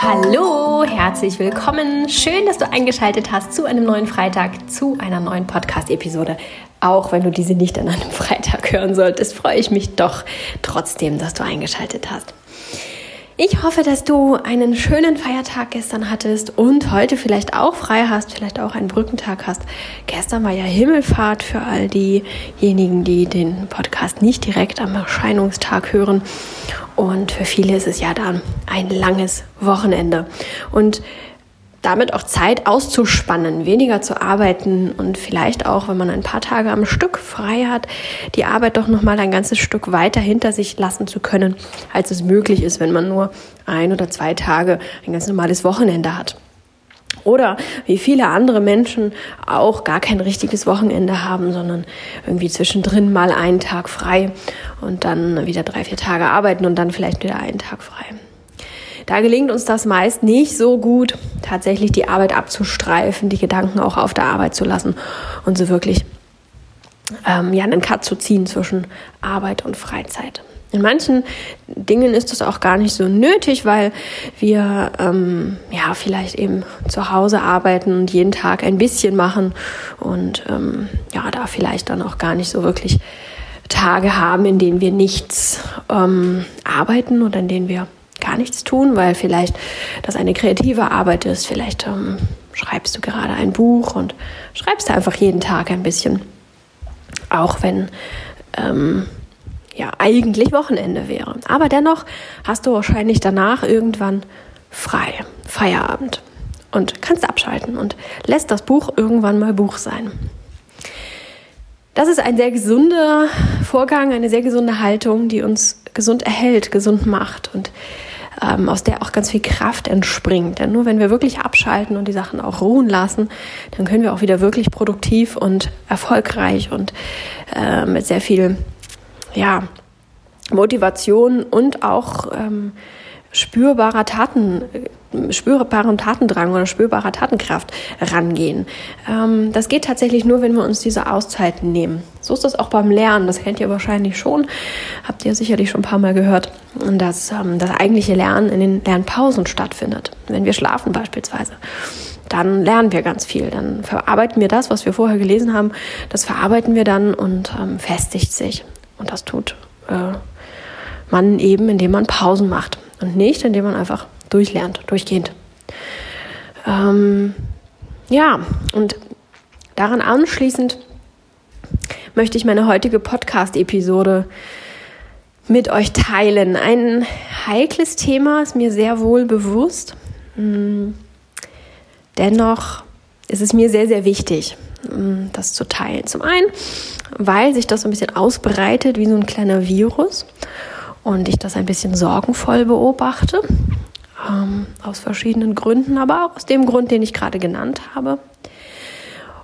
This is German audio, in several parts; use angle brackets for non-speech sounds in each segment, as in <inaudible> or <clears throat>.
Hallo, herzlich willkommen. Schön, dass du eingeschaltet hast zu einem neuen Freitag, zu einer neuen Podcast-Episode. Auch wenn du diese nicht an einem <laughs> Freitag hören solltest, freue ich mich doch trotzdem, dass du eingeschaltet hast. Ich hoffe, dass du einen schönen Feiertag gestern hattest und heute vielleicht auch frei hast, vielleicht auch einen Brückentag hast. Gestern war ja Himmelfahrt für all diejenigen, die den Podcast nicht direkt am Erscheinungstag hören. Und für viele ist es ja dann ein langes Wochenende. Und damit auch Zeit auszuspannen, weniger zu arbeiten und vielleicht auch, wenn man ein paar Tage am Stück frei hat, die Arbeit doch noch mal ein ganzes Stück weiter hinter sich lassen zu können, als es möglich ist, wenn man nur ein oder zwei Tage ein ganz normales Wochenende hat. Oder wie viele andere Menschen auch gar kein richtiges Wochenende haben, sondern irgendwie zwischendrin mal einen Tag frei und dann wieder drei, vier Tage arbeiten und dann vielleicht wieder einen Tag frei. Da gelingt uns das meist nicht so gut, tatsächlich die Arbeit abzustreifen, die Gedanken auch auf der Arbeit zu lassen und so wirklich ähm, ja, einen Cut zu ziehen zwischen Arbeit und Freizeit. In manchen Dingen ist das auch gar nicht so nötig, weil wir ähm, ja vielleicht eben zu Hause arbeiten und jeden Tag ein bisschen machen und ähm, ja da vielleicht dann auch gar nicht so wirklich Tage haben, in denen wir nichts ähm, arbeiten oder in denen wir gar nichts tun, weil vielleicht das eine kreative Arbeit ist. Vielleicht ähm, schreibst du gerade ein Buch und schreibst einfach jeden Tag ein bisschen. Auch wenn ähm, ja eigentlich Wochenende wäre. Aber dennoch hast du wahrscheinlich danach irgendwann frei, Feierabend und kannst abschalten und lässt das Buch irgendwann mal Buch sein. Das ist ein sehr gesunder Vorgang, eine sehr gesunde Haltung, die uns gesund erhält, gesund macht und ähm, aus der auch ganz viel Kraft entspringt. Denn nur wenn wir wirklich abschalten und die Sachen auch ruhen lassen, dann können wir auch wieder wirklich produktiv und erfolgreich und äh, mit sehr viel ja, Motivation und auch ähm, spürbarer Taten, spürbarem Tatendrang oder spürbarer Tatenkraft rangehen. Ähm, das geht tatsächlich nur, wenn wir uns diese Auszeiten nehmen. So ist das auch beim Lernen. Das kennt ihr wahrscheinlich schon. Habt ihr sicherlich schon ein paar Mal gehört, dass ähm, das eigentliche Lernen in den Lernpausen stattfindet. Wenn wir schlafen beispielsweise dann lernen wir ganz viel. Dann verarbeiten wir das, was wir vorher gelesen haben, das verarbeiten wir dann und ähm, festigt sich. Und das tut äh, man eben, indem man Pausen macht und nicht, indem man einfach durchlernt, durchgehend. Ähm, ja, und daran anschließend möchte ich meine heutige Podcast-Episode mit euch teilen. Ein heikles Thema ist mir sehr wohl bewusst. Hm, dennoch ist es mir sehr, sehr wichtig, hm, das zu teilen. Zum einen, weil sich das so ein bisschen ausbreitet wie so ein kleiner Virus und ich das ein bisschen sorgenvoll beobachte, ähm, aus verschiedenen Gründen, aber auch aus dem Grund, den ich gerade genannt habe.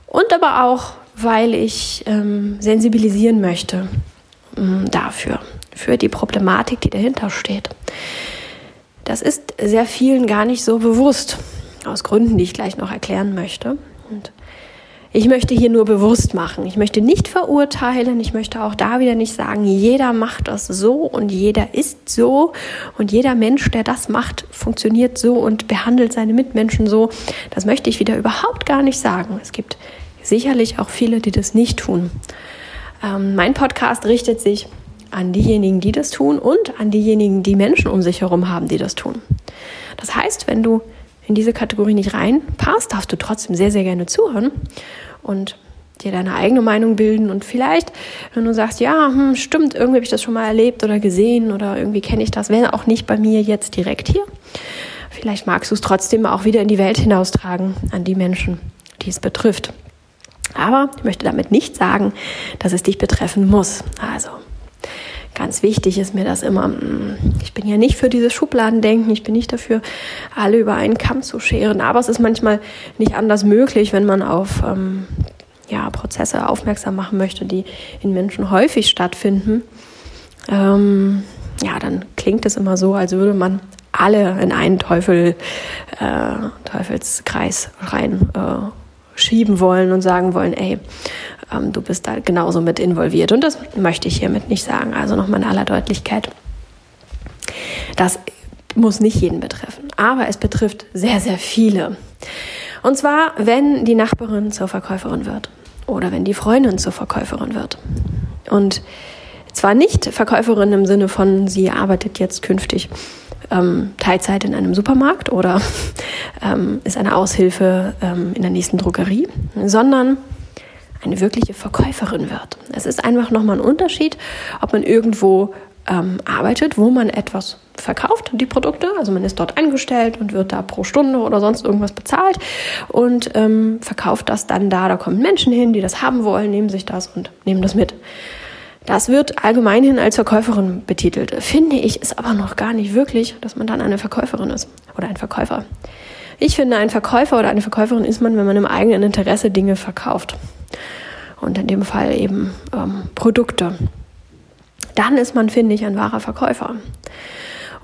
Und aber auch, weil ich ähm, sensibilisieren möchte ähm, dafür, für die Problematik, die dahinter steht. Das ist sehr vielen gar nicht so bewusst, aus Gründen, die ich gleich noch erklären möchte. Und ich möchte hier nur bewusst machen. Ich möchte nicht verurteilen. Ich möchte auch da wieder nicht sagen, jeder macht das so und jeder ist so und jeder Mensch, der das macht, funktioniert so und behandelt seine Mitmenschen so. Das möchte ich wieder überhaupt gar nicht sagen. Es gibt sicherlich auch viele, die das nicht tun. Ähm, mein Podcast richtet sich an diejenigen, die das tun und an diejenigen, die Menschen um sich herum haben, die das tun. Das heißt, wenn du in diese Kategorie nicht reinpasst, darfst du trotzdem sehr, sehr gerne zuhören und dir deine eigene Meinung bilden und vielleicht, wenn du sagst, ja, hm, stimmt, irgendwie habe ich das schon mal erlebt oder gesehen oder irgendwie kenne ich das, wenn auch nicht bei mir jetzt direkt hier, vielleicht magst du es trotzdem auch wieder in die Welt hinaustragen an die Menschen, die es betrifft. Aber ich möchte damit nicht sagen, dass es dich betreffen muss. Also ganz wichtig ist mir das immer. Mm, ich bin ja nicht für dieses Schubladendenken, ich bin nicht dafür, alle über einen Kamm zu scheren. Aber es ist manchmal nicht anders möglich, wenn man auf ähm, ja, Prozesse aufmerksam machen möchte, die in Menschen häufig stattfinden. Ähm, ja, dann klingt es immer so, als würde man alle in einen Teufel, äh, Teufelskreis rein äh, wollen und sagen wollen, ey, ähm, du bist da genauso mit involviert. Und das möchte ich hiermit nicht sagen. Also nochmal in aller Deutlichkeit. Das muss nicht jeden betreffen, aber es betrifft sehr, sehr viele. Und zwar, wenn die Nachbarin zur Verkäuferin wird oder wenn die Freundin zur Verkäuferin wird. Und zwar nicht Verkäuferin im Sinne von, sie arbeitet jetzt künftig ähm, Teilzeit in einem Supermarkt oder <laughs> ähm, ist eine Aushilfe ähm, in der nächsten Drogerie, sondern eine wirkliche Verkäuferin wird. Es ist einfach nochmal ein Unterschied, ob man irgendwo ähm, arbeitet, wo man etwas verkauft, die Produkte. Also man ist dort angestellt und wird da pro Stunde oder sonst irgendwas bezahlt und ähm, verkauft das dann da. Da kommen Menschen hin, die das haben wollen, nehmen sich das und nehmen das mit. Das wird allgemeinhin als Verkäuferin betitelt. Finde ich, ist aber noch gar nicht wirklich, dass man dann eine Verkäuferin ist oder ein Verkäufer. Ich finde, ein Verkäufer oder eine Verkäuferin ist man, wenn man im eigenen Interesse Dinge verkauft. Und in dem Fall eben ähm, Produkte. Dann ist man, finde ich, ein wahrer Verkäufer.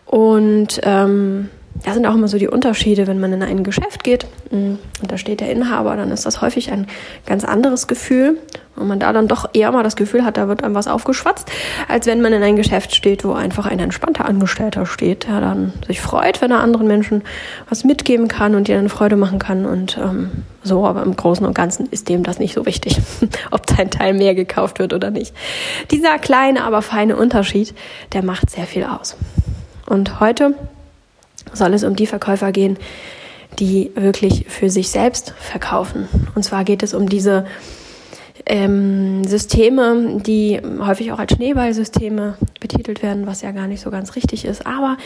Und ähm, da sind auch immer so die Unterschiede, wenn man in ein Geschäft geht mm, und da steht der Inhaber, dann ist das häufig ein ganz anderes Gefühl und man da dann doch eher mal das Gefühl hat, da wird einem was aufgeschwatzt, als wenn man in ein Geschäft steht, wo einfach ein entspannter Angestellter steht, der dann sich freut, wenn er anderen Menschen was mitgeben kann und ihnen Freude machen kann und ähm, so, aber im Großen und Ganzen ist dem das nicht so wichtig, <laughs> ob sein Teil mehr gekauft wird oder nicht. Dieser kleine, aber feine Unterschied, der macht sehr viel aus. Und heute soll es um die Verkäufer gehen, die wirklich für sich selbst verkaufen. Und zwar geht es um diese ähm, Systeme, die häufig auch als Schneeballsysteme betitelt werden, was ja gar nicht so ganz richtig ist. Aber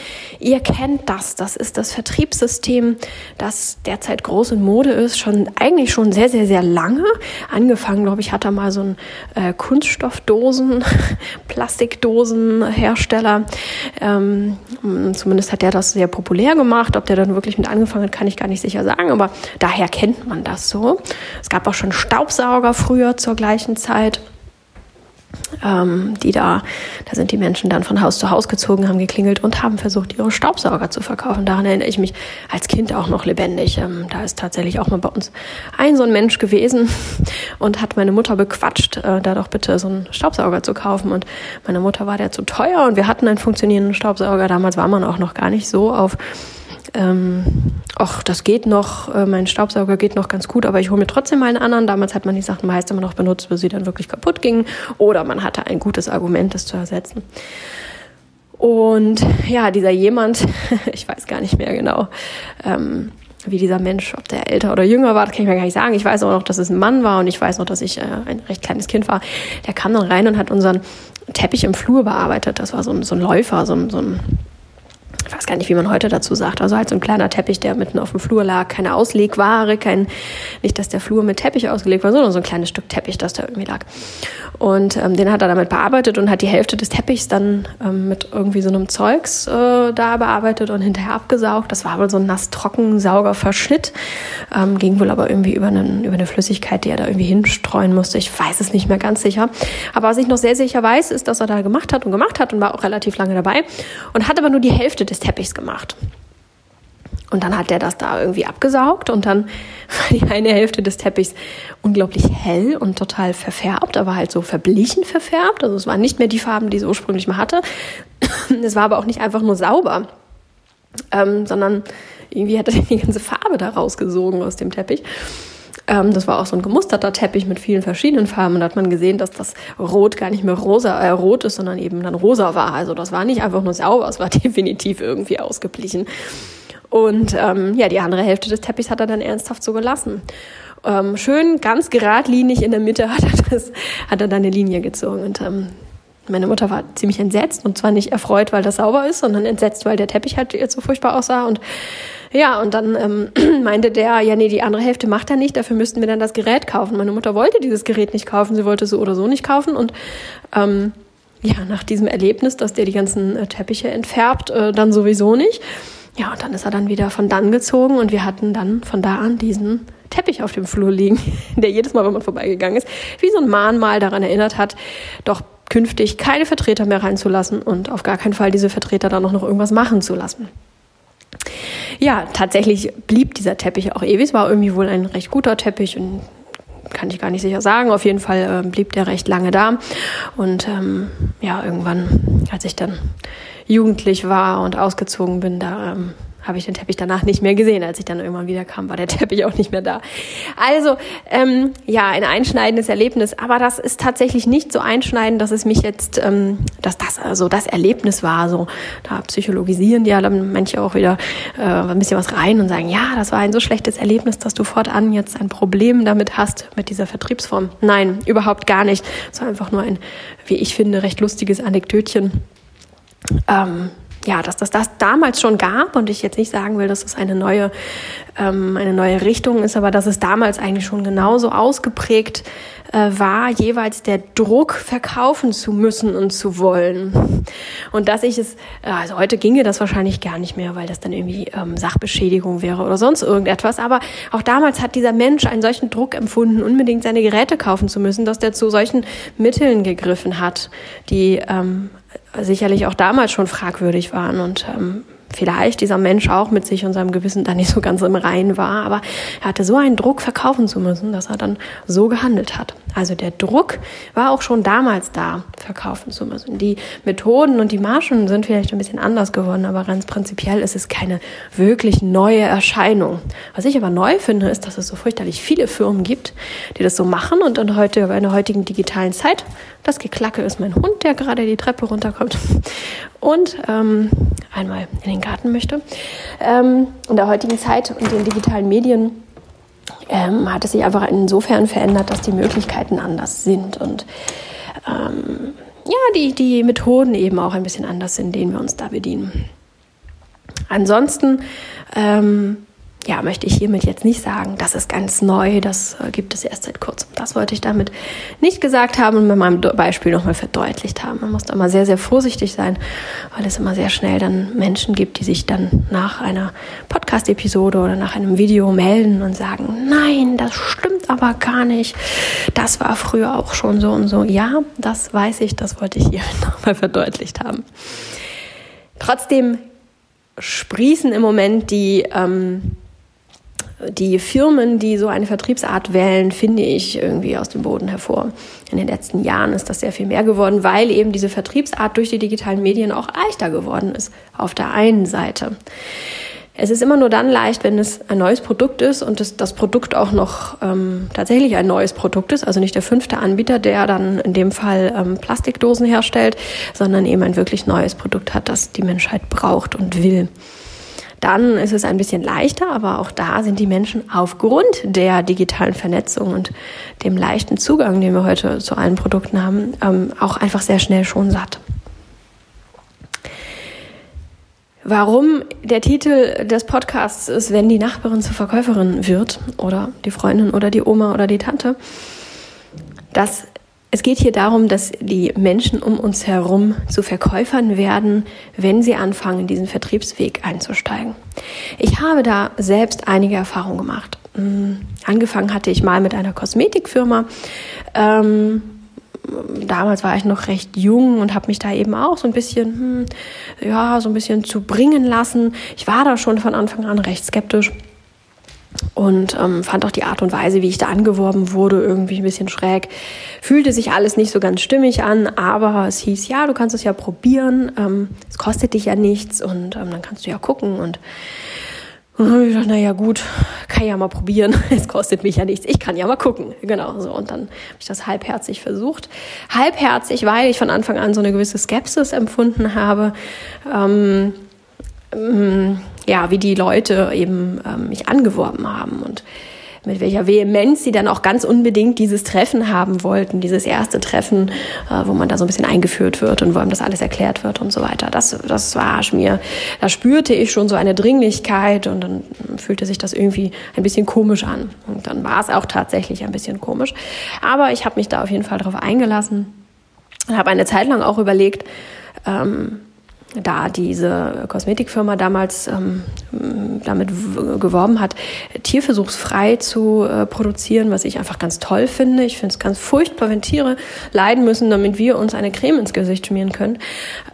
ihr kennt das. Das ist das Vertriebssystem, das derzeit groß in Mode ist, schon eigentlich schon sehr, sehr, sehr lange. Angefangen, glaube ich, hat er mal so ein äh, Kunststoffdosen, <laughs> Plastikdosenhersteller. Ähm, zumindest hat der das sehr populär gemacht. Ob der dann wirklich mit angefangen hat, kann ich gar nicht sicher sagen. Aber daher kennt man das so. Es gab auch schon Staubsauger früher zur gleichen Zeit. Ähm, die da, da sind die Menschen dann von Haus zu Haus gezogen, haben geklingelt und haben versucht, ihre Staubsauger zu verkaufen. Daran erinnere ich mich als Kind auch noch lebendig. Ähm, da ist tatsächlich auch mal bei uns ein so ein Mensch gewesen <laughs> und hat meine Mutter bequatscht, äh, da doch bitte so einen Staubsauger zu kaufen. Und meine Mutter war der zu teuer und wir hatten einen funktionierenden Staubsauger. Damals war man auch noch gar nicht so auf ähm, ach, das geht noch, äh, mein Staubsauger geht noch ganz gut, aber ich hole mir trotzdem mal einen anderen. Damals hat man die Sachen meist immer noch benutzt, bis sie dann wirklich kaputt gingen. Oder man hatte ein gutes Argument, das zu ersetzen. Und ja, dieser jemand, <laughs> ich weiß gar nicht mehr genau, ähm, wie dieser Mensch, ob der älter oder jünger war, das kann ich mir gar nicht sagen. Ich weiß auch noch, dass es ein Mann war und ich weiß noch, dass ich äh, ein recht kleines Kind war. Der kam dann rein und hat unseren Teppich im Flur bearbeitet. Das war so ein, so ein Läufer, so ein, so ein ich weiß gar nicht, wie man heute dazu sagt, also halt so ein kleiner Teppich, der mitten auf dem Flur lag, keine Auslegware, kein, nicht, dass der Flur mit Teppich ausgelegt war, sondern so ein kleines Stück Teppich, das da irgendwie lag. Und ähm, den hat er damit bearbeitet und hat die Hälfte des Teppichs dann ähm, mit irgendwie so einem Zeugs äh, da bearbeitet und hinterher abgesaugt. Das war wohl so ein nass-trocken-Sauger-Verschnitt, ähm, ging wohl aber irgendwie über, einen, über eine Flüssigkeit, die er da irgendwie hinstreuen musste. Ich weiß es nicht mehr ganz sicher. Aber was ich noch sehr sicher weiß, ist, dass er da gemacht hat und gemacht hat und war auch relativ lange dabei und hat aber nur die Hälfte des Teppichs gemacht. Und dann hat er das da irgendwie abgesaugt und dann <laughs> war die eine Hälfte des Teppichs unglaublich hell und total verfärbt, aber halt so verblichen verfärbt. Also es waren nicht mehr die Farben, die es ursprünglich mal hatte. <clears throat> Es war aber auch nicht einfach nur sauber, ähm, sondern irgendwie hat er die ganze Farbe da rausgesogen aus dem Teppich. Ähm, das war auch so ein gemusterter Teppich mit vielen verschiedenen Farben. Da hat man gesehen, dass das Rot gar nicht mehr rosa, äh, rot ist, sondern eben dann rosa war. Also das war nicht einfach nur sauber, es war <laughs> definitiv irgendwie ausgeblichen. Und ähm, ja, die andere Hälfte des Teppichs hat er dann ernsthaft so gelassen. Ähm, schön ganz geradlinig in der Mitte hat er, das, hat er dann eine Linie gezogen. Und ähm, meine Mutter war ziemlich entsetzt und zwar nicht erfreut, weil das sauber ist, sondern entsetzt, weil der Teppich halt jetzt so furchtbar aussah. Und ja, und dann ähm, <clears throat> meinte der, ja, nee, die andere Hälfte macht er nicht, dafür müssten wir dann das Gerät kaufen. Meine Mutter wollte dieses Gerät nicht kaufen, sie wollte es so oder so nicht kaufen. Und ähm, ja, nach diesem Erlebnis, dass der die ganzen äh, Teppiche entfärbt, äh, dann sowieso nicht. Ja, und dann ist er dann wieder von dann gezogen und wir hatten dann von da an diesen Teppich auf dem Flur liegen, <laughs> der jedes Mal, wenn man vorbeigegangen ist, wie so ein Mahnmal daran erinnert hat, doch künftig keine Vertreter mehr reinzulassen und auf gar keinen Fall diese Vertreter dann noch, noch irgendwas machen zu lassen. Ja, tatsächlich blieb dieser Teppich auch ewig. Es war irgendwie wohl ein recht guter Teppich und kann ich gar nicht sicher sagen. Auf jeden Fall äh, blieb der recht lange da. Und ähm, ja, irgendwann, als ich dann jugendlich war und ausgezogen bin, da ähm, habe ich den Teppich danach nicht mehr gesehen. Als ich dann irgendwann wieder kam, war der <laughs> Teppich auch nicht mehr da. Also ähm, ja, ein einschneidendes Erlebnis. Aber das ist tatsächlich nicht so einschneidend, dass es mich jetzt, ähm, dass das also das Erlebnis war. So da psychologisieren ja dann manche auch wieder äh, ein bisschen was rein und sagen, ja, das war ein so schlechtes Erlebnis, dass du fortan jetzt ein Problem damit hast mit dieser Vertriebsform. Nein, überhaupt gar nicht. Es war einfach nur ein, wie ich finde, recht lustiges Anekdötchen. Ähm, ja, dass das das damals schon gab und ich jetzt nicht sagen will, dass es eine neue, ähm, eine neue Richtung ist, aber dass es damals eigentlich schon genauso ausgeprägt äh, war, jeweils der Druck verkaufen zu müssen und zu wollen. Und dass ich es, äh, also heute ginge das wahrscheinlich gar nicht mehr, weil das dann irgendwie ähm, Sachbeschädigung wäre oder sonst irgendetwas. Aber auch damals hat dieser Mensch einen solchen Druck empfunden, unbedingt seine Geräte kaufen zu müssen, dass der zu solchen Mitteln gegriffen hat, die ähm, sicherlich auch damals schon fragwürdig waren und ähm, vielleicht dieser Mensch auch mit sich und seinem Gewissen da nicht so ganz im Reinen war, aber er hatte so einen Druck verkaufen zu müssen, dass er dann so gehandelt hat. Also der Druck war auch schon damals da, verkaufen zu müssen. Die Methoden und die Marschen sind vielleicht ein bisschen anders geworden, aber ganz prinzipiell ist es keine wirklich neue Erscheinung. Was ich aber neu finde, ist, dass es so fürchterlich viele Firmen gibt, die das so machen und dann heute in der heutigen digitalen Zeit das Geklacke ist mein Hund, der gerade die Treppe runterkommt und ähm, einmal in den Garten möchte. Ähm, in der heutigen Zeit und den digitalen Medien ähm, hat es sich einfach insofern verändert, dass die Möglichkeiten anders sind und ähm, ja, die, die Methoden eben auch ein bisschen anders sind, denen wir uns da bedienen. Ansonsten ähm, ja, möchte ich hiermit jetzt nicht sagen, das ist ganz neu, das äh, gibt es erst seit kurzem. Das wollte ich damit nicht gesagt haben und mit meinem Beispiel nochmal verdeutlicht haben. Man muss da mal sehr, sehr vorsichtig sein, weil es immer sehr schnell dann Menschen gibt, die sich dann nach einer Podcast-Episode oder nach einem Video melden und sagen, nein, das stimmt aber gar nicht. Das war früher auch schon so und so. Ja, das weiß ich, das wollte ich hier <laughs> nochmal verdeutlicht haben. Trotzdem sprießen im Moment die ähm, die Firmen, die so eine Vertriebsart wählen, finde ich irgendwie aus dem Boden hervor. In den letzten Jahren ist das sehr viel mehr geworden, weil eben diese Vertriebsart durch die digitalen Medien auch leichter geworden ist. Auf der einen Seite. Es ist immer nur dann leicht, wenn es ein neues Produkt ist und das, das Produkt auch noch ähm, tatsächlich ein neues Produkt ist, also nicht der fünfte Anbieter, der dann in dem Fall ähm, Plastikdosen herstellt, sondern eben ein wirklich neues Produkt hat, das die Menschheit braucht und will. Dann ist es ein bisschen leichter, aber auch da sind die Menschen aufgrund der digitalen Vernetzung und dem leichten Zugang, den wir heute zu allen Produkten haben, ähm, auch einfach sehr schnell schon satt. Warum der Titel des Podcasts ist, wenn die Nachbarin zur Verkäuferin wird oder die Freundin oder die Oma oder die Tante, das es geht hier darum, dass die Menschen um uns herum zu Verkäufern werden, wenn sie anfangen, diesen Vertriebsweg einzusteigen. Ich habe da selbst einige Erfahrungen gemacht. Hm, angefangen hatte ich mal mit einer Kosmetikfirma. Ähm, damals war ich noch recht jung und habe mich da eben auch so ein bisschen, hm, ja, so ein bisschen zu bringen lassen. Ich war da schon von Anfang an recht skeptisch und ähm, fand auch die Art und Weise, wie ich da angeworben wurde, irgendwie ein bisschen schräg. Fühlte sich alles nicht so ganz stimmig an, aber es hieß, ja, du kannst es ja probieren, ähm, es kostet dich ja nichts und ähm, dann kannst du ja gucken und und naja gut, kann ja mal probieren. <laughs> Es kostet mich ja nichts. Ich kann ja mal gucken. Genau so. Und dann habe ich das halbherzig versucht. Halbherzig, weil ich von Anfang an so eine gewisse Skepsis empfunden habe. Ähm, ja, wie die Leute eben ähm, mich angeworben haben und mit welcher Vehemenz sie dann auch ganz unbedingt dieses Treffen haben wollten, dieses erste Treffen, äh, wo man da so ein bisschen eingeführt wird und wo einem das alles erklärt wird und so weiter. Das, das war mir, da spürte ich schon so eine Dringlichkeit und dann fühlte sich das irgendwie ein bisschen komisch an. Und dann war es auch tatsächlich ein bisschen komisch. Aber ich habe mich da auf jeden Fall drauf eingelassen und habe eine Zeit lang auch überlegt, ähm, da diese Kosmetikfirma damals ähm, damit geworben hat, tierversuchsfrei zu äh, produzieren, was ich einfach ganz toll finde. Ich finde es ganz furchtbar, wenn Tiere leiden müssen, damit wir uns eine Creme ins Gesicht schmieren können.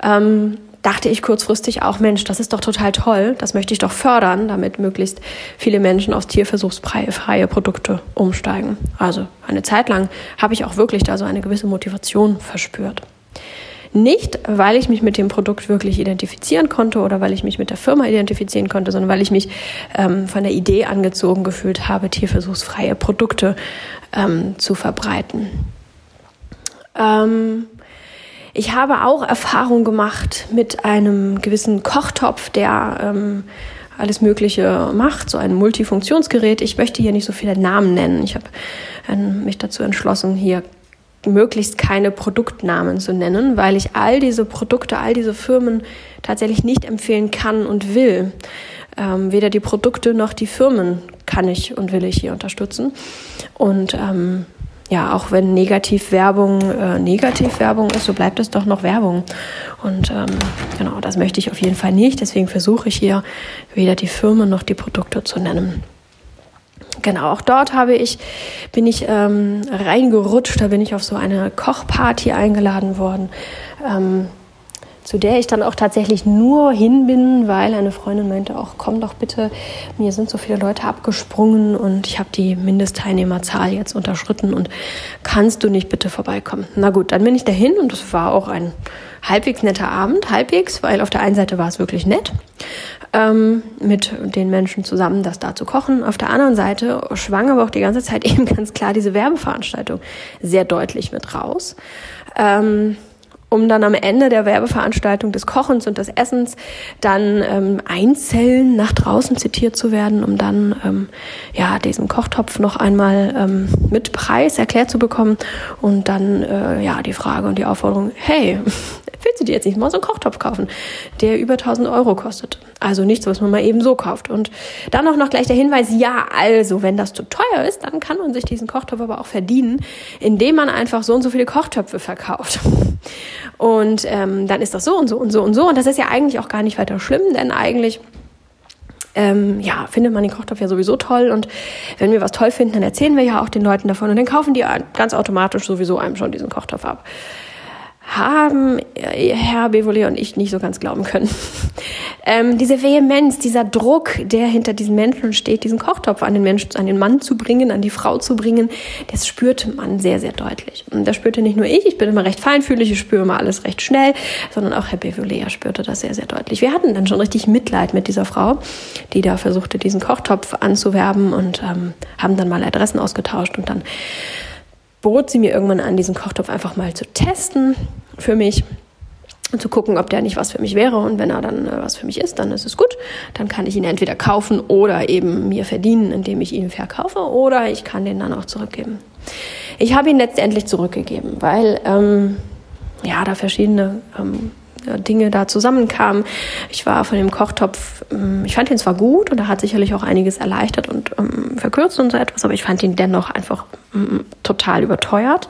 Ähm, dachte ich kurzfristig auch, Mensch, das ist doch total toll, das möchte ich doch fördern, damit möglichst viele Menschen auf tierversuchsfreie Produkte umsteigen. Also eine Zeit lang habe ich auch wirklich da so eine gewisse Motivation verspürt. Nicht, weil ich mich mit dem Produkt wirklich identifizieren konnte oder weil ich mich mit der Firma identifizieren konnte, sondern weil ich mich ähm, von der Idee angezogen gefühlt habe, tierversuchsfreie Produkte ähm, zu verbreiten. Ähm, ich habe auch Erfahrung gemacht mit einem gewissen Kochtopf, der ähm, alles Mögliche macht, so ein Multifunktionsgerät. Ich möchte hier nicht so viele Namen nennen. Ich habe ähm, mich dazu entschlossen, hier möglichst keine Produktnamen zu nennen, weil ich all diese Produkte, all diese Firmen tatsächlich nicht empfehlen kann und will. Ähm, weder die Produkte noch die Firmen kann ich und will ich hier unterstützen. Und ähm, ja, auch wenn Negativwerbung äh, Negativwerbung ist, so bleibt es doch noch Werbung. Und ähm, genau, das möchte ich auf jeden Fall nicht. Deswegen versuche ich hier weder die Firmen noch die Produkte zu nennen. Genau, auch dort habe ich, bin ich ähm, reingerutscht, da bin ich auf so eine Kochparty eingeladen worden, ähm, zu der ich dann auch tatsächlich nur hin bin, weil eine Freundin meinte auch, komm doch bitte, mir sind so viele Leute abgesprungen und ich habe die Mindestteilnehmerzahl jetzt unterschritten und kannst du nicht bitte vorbeikommen? Na gut, dann bin ich dahin und es war auch ein halbwegs netter Abend, halbwegs, weil auf der einen Seite war es wirklich nett, ähm, mit den Menschen zusammen das da zu kochen. Auf der anderen Seite schwang aber auch die ganze Zeit <laughs> eben ganz klar diese Werbeveranstaltung sehr deutlich mit raus. Ähm, um dann am Ende der Werbeveranstaltung des Kochens und des Essens dann ähm, einzeln nach draußen zitiert zu werden, um dann ähm, ja diesen Kochtopf noch einmal ähm, mit Preis erklärt zu bekommen und dann äh, ja die Frage und die Aufforderung: Hey, willst du dir jetzt nicht mal so einen Kochtopf kaufen, der über 1000 Euro kostet? Also nichts, was man mal eben so kauft. Und dann auch noch gleich der Hinweis, ja, also, wenn das zu teuer ist, dann kann man sich diesen Kochtopf aber auch verdienen, indem man einfach so und so viele Kochtöpfe verkauft. Und ähm, dann ist das so und so und so und so. Und das ist ja eigentlich auch gar nicht weiter schlimm, denn eigentlich ähm, ja, findet man den Kochtopf ja sowieso toll. Und wenn wir was toll finden, dann erzählen wir ja auch den Leuten davon und dann kaufen die ganz automatisch sowieso einem schon diesen Kochtopf ab haben Herr Bevolet und ich nicht so ganz glauben können. <laughs> ähm, diese Vehemenz, dieser Druck, der hinter diesen Menschen steht, diesen Kochtopf an den Menschen, an den Mann zu bringen, an die Frau zu bringen, das spürte man sehr, sehr deutlich. Und das spürte nicht nur ich, ich bin immer recht feinfühlig, ich spüre immer alles recht schnell, sondern auch Herr Bevolet spürte das sehr, sehr deutlich. Wir hatten dann schon richtig Mitleid mit dieser Frau, die da versuchte, diesen Kochtopf anzuwerben und ähm, haben dann mal Adressen ausgetauscht und dann bot sie mir irgendwann an, diesen Kochtopf einfach mal zu testen für mich und zu gucken, ob der nicht was für mich wäre. Und wenn er dann äh, was für mich ist, dann ist es gut. Dann kann ich ihn entweder kaufen oder eben mir verdienen, indem ich ihn verkaufe, oder ich kann den dann auch zurückgeben. Ich habe ihn letztendlich zurückgegeben, weil ähm, ja da verschiedene ähm, Dinge da zusammenkamen. Ich war von dem Kochtopf, ähm, ich fand ihn zwar gut und er hat sicherlich auch einiges erleichtert und ähm, verkürzt und so etwas, aber ich fand ihn dennoch einfach ähm, total überteuert.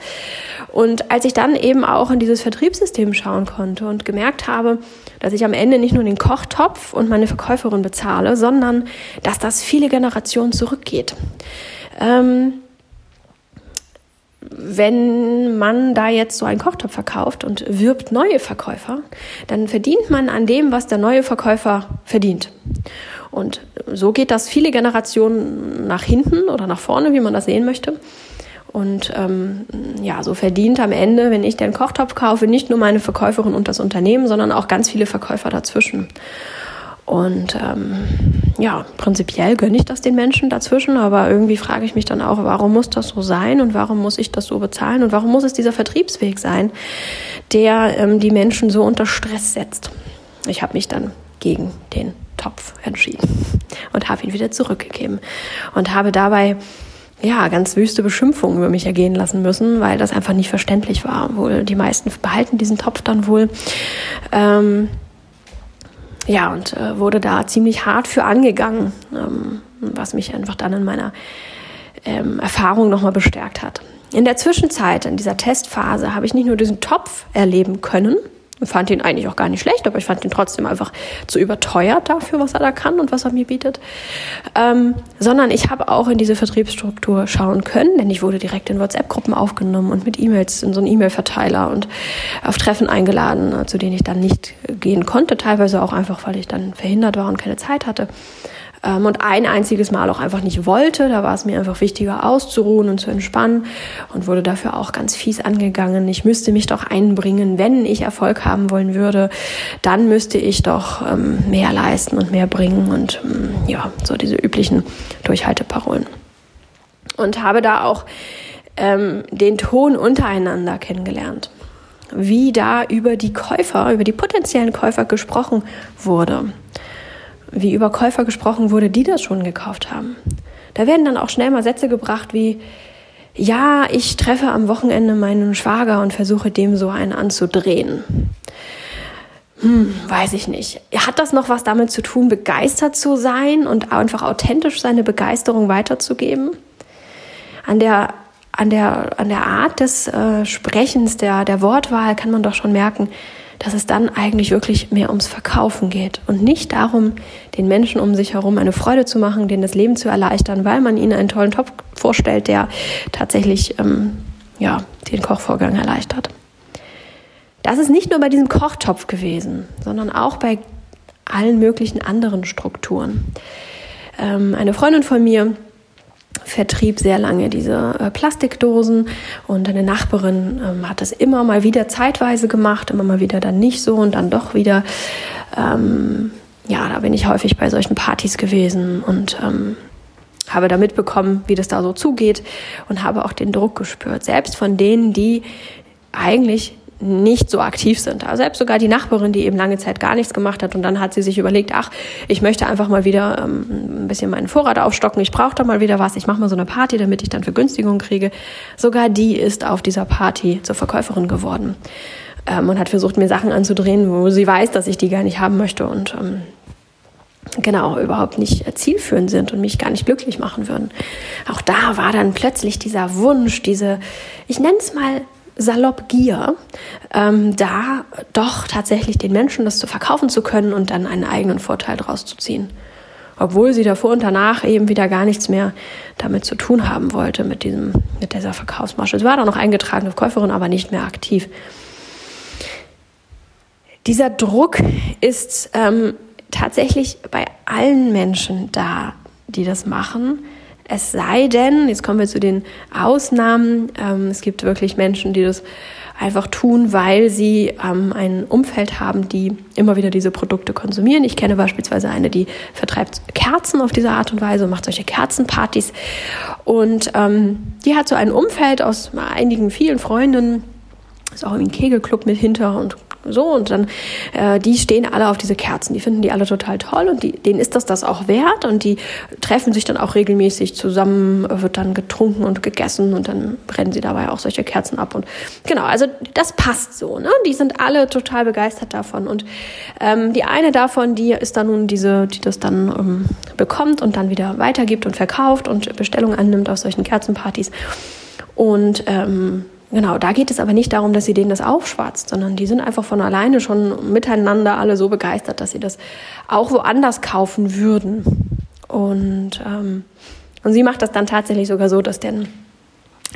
Und als ich dann eben auch in dieses Vertriebssystem schauen konnte und gemerkt habe, dass ich am Ende nicht nur den Kochtopf und meine Verkäuferin bezahle, sondern dass das viele Generationen zurückgeht. Ähm, wenn man da jetzt so einen Kochtopf verkauft und wirbt neue Verkäufer, dann verdient man an dem, was der neue Verkäufer verdient. Und so geht das viele Generationen nach hinten oder nach vorne, wie man das sehen möchte. Und ähm, ja, so verdient am Ende, wenn ich den Kochtopf kaufe, nicht nur meine Verkäuferin und das Unternehmen, sondern auch ganz viele Verkäufer dazwischen. Und ähm, ja, prinzipiell gönne ich das den Menschen dazwischen, aber irgendwie frage ich mich dann auch, warum muss das so sein und warum muss ich das so bezahlen und warum muss es dieser Vertriebsweg sein, der ähm, die Menschen so unter Stress setzt. Ich habe mich dann gegen den Topf entschieden und habe ihn wieder zurückgegeben und habe dabei ja, ganz wüste Beschimpfungen über mich ergehen lassen müssen, weil das einfach nicht verständlich war. Wohl die meisten behalten diesen Topf dann wohl. Ähm, ja, und äh, wurde da ziemlich hart für angegangen, ähm, was mich einfach dann in meiner ähm, Erfahrung nochmal bestärkt hat. In der Zwischenzeit, in dieser Testphase, habe ich nicht nur diesen Topf erleben können, fand ihn eigentlich auch gar nicht schlecht, aber ich fand ihn trotzdem einfach zu überteuert dafür, was er da kann und was er mir bietet. Ähm, sondern ich habe auch in diese Vertriebsstruktur schauen können, denn ich wurde direkt in WhatsApp-Gruppen aufgenommen und mit E-Mails in so einen E-Mail-Verteiler und auf Treffen eingeladen, zu denen ich dann nicht gehen konnte, teilweise auch einfach, weil ich dann verhindert war und keine Zeit hatte ähm, und ein einziges Mal auch einfach nicht wollte. Da war es mir einfach wichtiger auszuruhen und zu entspannen und wurde dafür auch ganz fies angegangen. Ich müsste mich doch einbringen, wenn ich Erfolg haben wollen würde, dann müsste ich doch ähm, mehr leisten und mehr bringen und ähm, ja, so diese üblichen Durchhalteparolen. Und habe da auch ähm, den Ton untereinander kennengelernt wie da über die Käufer, über die potenziellen Käufer gesprochen wurde wie über Käufer gesprochen wurde, die das schon gekauft haben. Da werden dann auch schnell mal Sätze gebracht wie, ja, ich treffe am Wochenende meinen Schwager und versuche dem so einen anzudrehen. Hm, weiß ich nicht. Hat das noch was damit zu tun, begeistert zu sein und einfach authentisch seine Begeisterung weiterzugeben? An der, an der, an der Art des äh, Sprechens, der, der Wortwahl kann man doch schon merken, dass es dann eigentlich wirklich mehr ums Verkaufen geht und nicht darum, den Menschen um sich herum eine Freude zu machen, denen das Leben zu erleichtern, weil man ihnen einen tollen Topf vorstellt, der tatsächlich ähm, ja, den Kochvorgang erleichtert. Das ist nicht nur bei diesem Kochtopf gewesen, sondern auch bei allen möglichen anderen Strukturen. Ähm, eine Freundin von mir, vertrieb sehr lange diese äh, Plastikdosen und eine Nachbarin ähm, hat das immer mal wieder zeitweise gemacht, immer mal wieder dann nicht so und dann doch wieder. Ähm, ja, da bin ich häufig bei solchen Partys gewesen und ähm, habe da mitbekommen, wie das da so zugeht und habe auch den Druck gespürt, selbst von denen, die eigentlich nicht so aktiv sind. Also selbst sogar die Nachbarin, die eben lange Zeit gar nichts gemacht hat und dann hat sie sich überlegt, ach, ich möchte einfach mal wieder ähm, ein bisschen meinen Vorrat aufstocken, ich brauche da mal wieder was, ich mache mal so eine Party, damit ich dann Vergünstigungen kriege. Sogar die ist auf dieser Party zur Verkäuferin geworden ähm, und hat versucht, mir Sachen anzudrehen, wo sie weiß, dass ich die gar nicht haben möchte und ähm, genau überhaupt nicht zielführend sind und mich gar nicht glücklich machen würden. Auch da war dann plötzlich dieser Wunsch, diese, ich nenne es mal salopp Gier, ähm, da doch tatsächlich den Menschen das zu verkaufen zu können und dann einen eigenen Vorteil draus zu ziehen. Obwohl sie davor und danach eben wieder gar nichts mehr damit zu tun haben wollte, mit, diesem, mit dieser Verkaufsmasche. Es war da noch eingetragene Käuferin, aber nicht mehr aktiv. Dieser Druck ist ähm, tatsächlich bei allen Menschen da, die das machen. Es sei denn, jetzt kommen wir zu den Ausnahmen, ähm, es gibt wirklich Menschen, die das einfach tun, weil sie ähm, ein Umfeld haben, die immer wieder diese Produkte konsumieren. Ich kenne beispielsweise eine, die vertreibt Kerzen auf diese Art und Weise und macht solche Kerzenpartys. Und ähm, die hat so ein Umfeld aus einigen vielen Freundinnen, ist auch ein Kegelclub mit hinter und so und dann, äh, die stehen alle auf diese Kerzen, die finden die alle total toll und die, denen ist das das auch wert und die treffen sich dann auch regelmäßig zusammen, wird dann getrunken und gegessen und dann brennen sie dabei auch solche Kerzen ab und genau, also das passt so, ne? Die sind alle total begeistert davon und ähm, die eine davon, die ist dann nun diese, die das dann ähm, bekommt und dann wieder weitergibt und verkauft und Bestellungen annimmt auf solchen Kerzenpartys und ähm, Genau, da geht es aber nicht darum, dass sie denen das aufschwatzt, sondern die sind einfach von alleine schon miteinander alle so begeistert, dass sie das auch woanders kaufen würden. Und, ähm, und sie macht das dann tatsächlich sogar so, dass denn